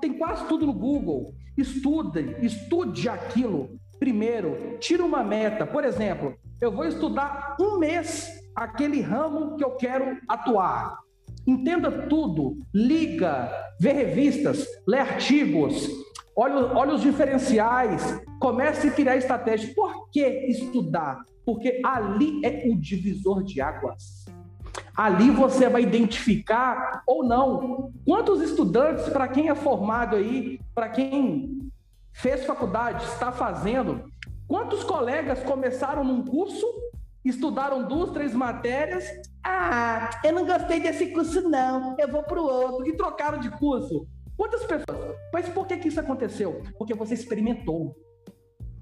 Tem quase tudo no Google. Estude, estude aquilo. Primeiro, tira uma meta. Por exemplo, eu vou estudar um mês aquele ramo que eu quero atuar. Entenda tudo, liga, vê revistas, lê artigos, olha, olha os diferenciais, comece a criar estratégias. Por que estudar? Porque ali é o divisor de águas. Ali você vai identificar ou não quantos estudantes, para quem é formado aí, para quem fez faculdade, está fazendo, quantos colegas começaram num curso, estudaram duas, três matérias, ah, eu não gostei desse curso não, eu vou para o outro, e trocaram de curso. Quantas pessoas? Mas por que, que isso aconteceu? Porque você experimentou.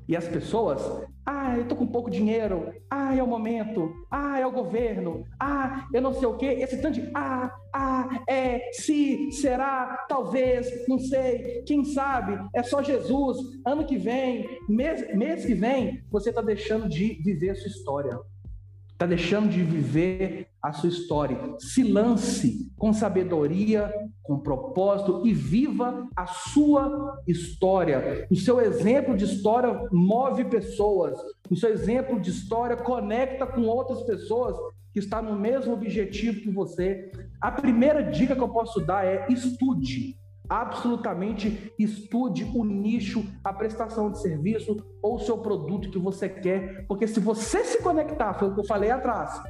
E as pessoas, ah, eu tô com pouco dinheiro, ah, é o momento, ah, é o governo, ah, eu não sei o quê, esse tanto de ah, ah, é, se, será, talvez, não sei, quem sabe, é só Jesus, ano que vem, mês, mês que vem, você está deixando de viver a sua história. Está deixando de viver a sua história. Se lance com sabedoria, com propósito e viva a sua história. O seu exemplo de história move pessoas. O seu exemplo de história conecta com outras pessoas que estão no mesmo objetivo que você. A primeira dica que eu posso dar é estude absolutamente estude o nicho, a prestação de serviço ou o seu produto que você quer, porque se você se conectar, foi o que eu falei atrás,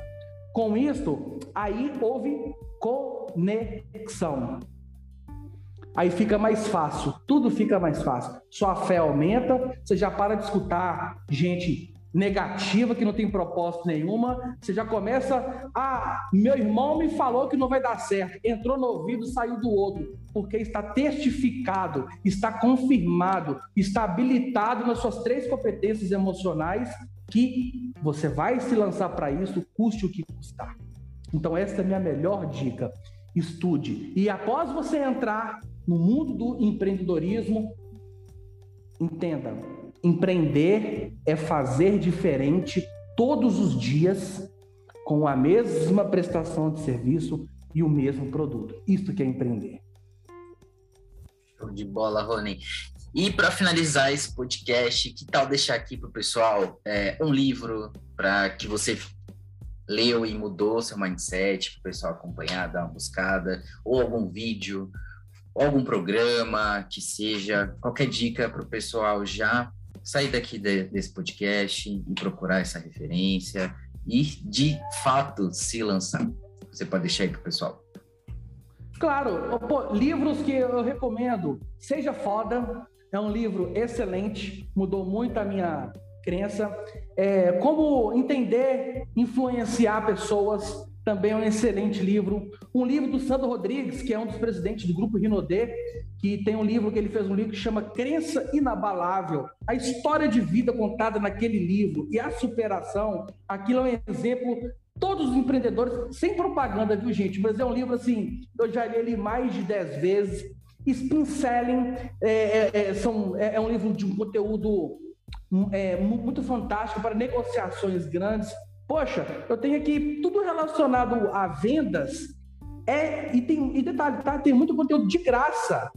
com isso, aí houve conexão. Aí fica mais fácil, tudo fica mais fácil. Sua fé aumenta, você já para de escutar gente negativa, que não tem propósito nenhuma, você já começa, ah, meu irmão me falou que não vai dar certo, entrou no ouvido, saiu do outro, porque está testificado, está confirmado, está habilitado nas suas três competências emocionais que você vai se lançar para isso, custe o que custar. Então essa é a minha melhor dica. Estude. E após você entrar no mundo do empreendedorismo, entenda, Empreender é fazer diferente todos os dias com a mesma prestação de serviço e o mesmo produto. Isso que é empreender. Show de bola, Rony. E para finalizar esse podcast, que tal deixar aqui para o pessoal é, um livro para que você leu e mudou seu mindset, para o pessoal acompanhar, dar uma buscada, ou algum vídeo, ou algum programa que seja, qualquer dica para o pessoal já sair daqui de, desse podcast e procurar essa referência e, de fato, se lançar? Você pode deixar aí para o pessoal. Claro, pô, livros que eu recomendo. Seja Foda, é um livro excelente, mudou muito a minha crença. É, como entender, influenciar pessoas, também é um excelente livro. Um livro do Sandro Rodrigues, que é um dos presidentes do grupo Rinodê, que tem um livro que ele fez um livro que chama Crença Inabalável. A história de vida contada naquele livro e a superação, aquilo é um exemplo. Todos os empreendedores, sem propaganda, viu, gente? Mas é um livro assim, eu já li ele mais de dez vezes. Spin Selling é, é, é são, é, é, um livro de um conteúdo é, muito fantástico para negociações grandes. Poxa, eu tenho aqui tudo relacionado a vendas. É, e, tem, e detalhe, tá? Tem muito conteúdo de graça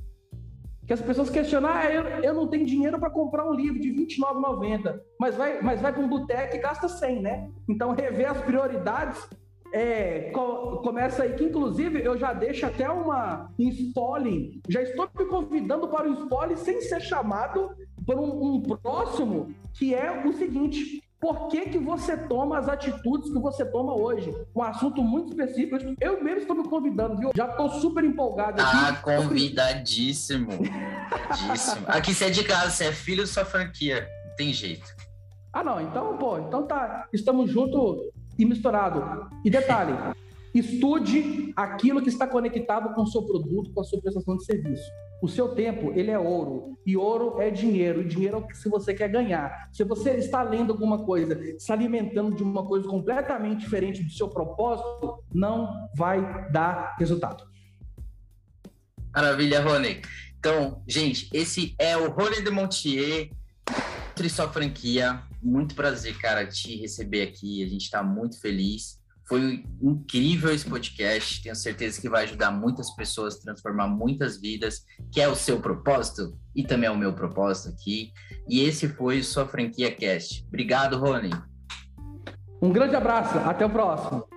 que as pessoas questionam, ah, eu, eu não tenho dinheiro para comprar um livro de R$29,90, mas vai, mas vai para um boteco e gasta 100, né? Então, rever as prioridades é, co começa aí, que inclusive eu já deixo até uma um spoiler, já estou me convidando para o spoiler sem ser chamado por um, um próximo, que é o seguinte, por que, que você toma as atitudes que você toma hoje? Um assunto muito específico. Eu mesmo estou me convidando, viu? Já estou super empolgado aqui. Ah, convidadíssimo. convidadíssimo. Aqui você é de casa, você é filho da sua franquia. Não tem jeito. Ah, não. Então, pô, então tá. Estamos juntos e misturado. E detalhe, estude aquilo que está conectado com o seu produto, com a sua prestação de serviço. O seu tempo, ele é ouro. E ouro é dinheiro. E dinheiro é o que se você quer ganhar. Se você está lendo alguma coisa, se alimentando de uma coisa completamente diferente do seu propósito, não vai dar resultado. Maravilha, Rony. Então, gente, esse é o Rony de Montier, sua franquia. Muito prazer, cara, te receber aqui. A gente está muito feliz. Foi incrível esse podcast. Tenho certeza que vai ajudar muitas pessoas, transformar muitas vidas, que é o seu propósito e também é o meu propósito aqui. E esse foi sua franquia cast. Obrigado, Rony. Um grande abraço. Até o próximo.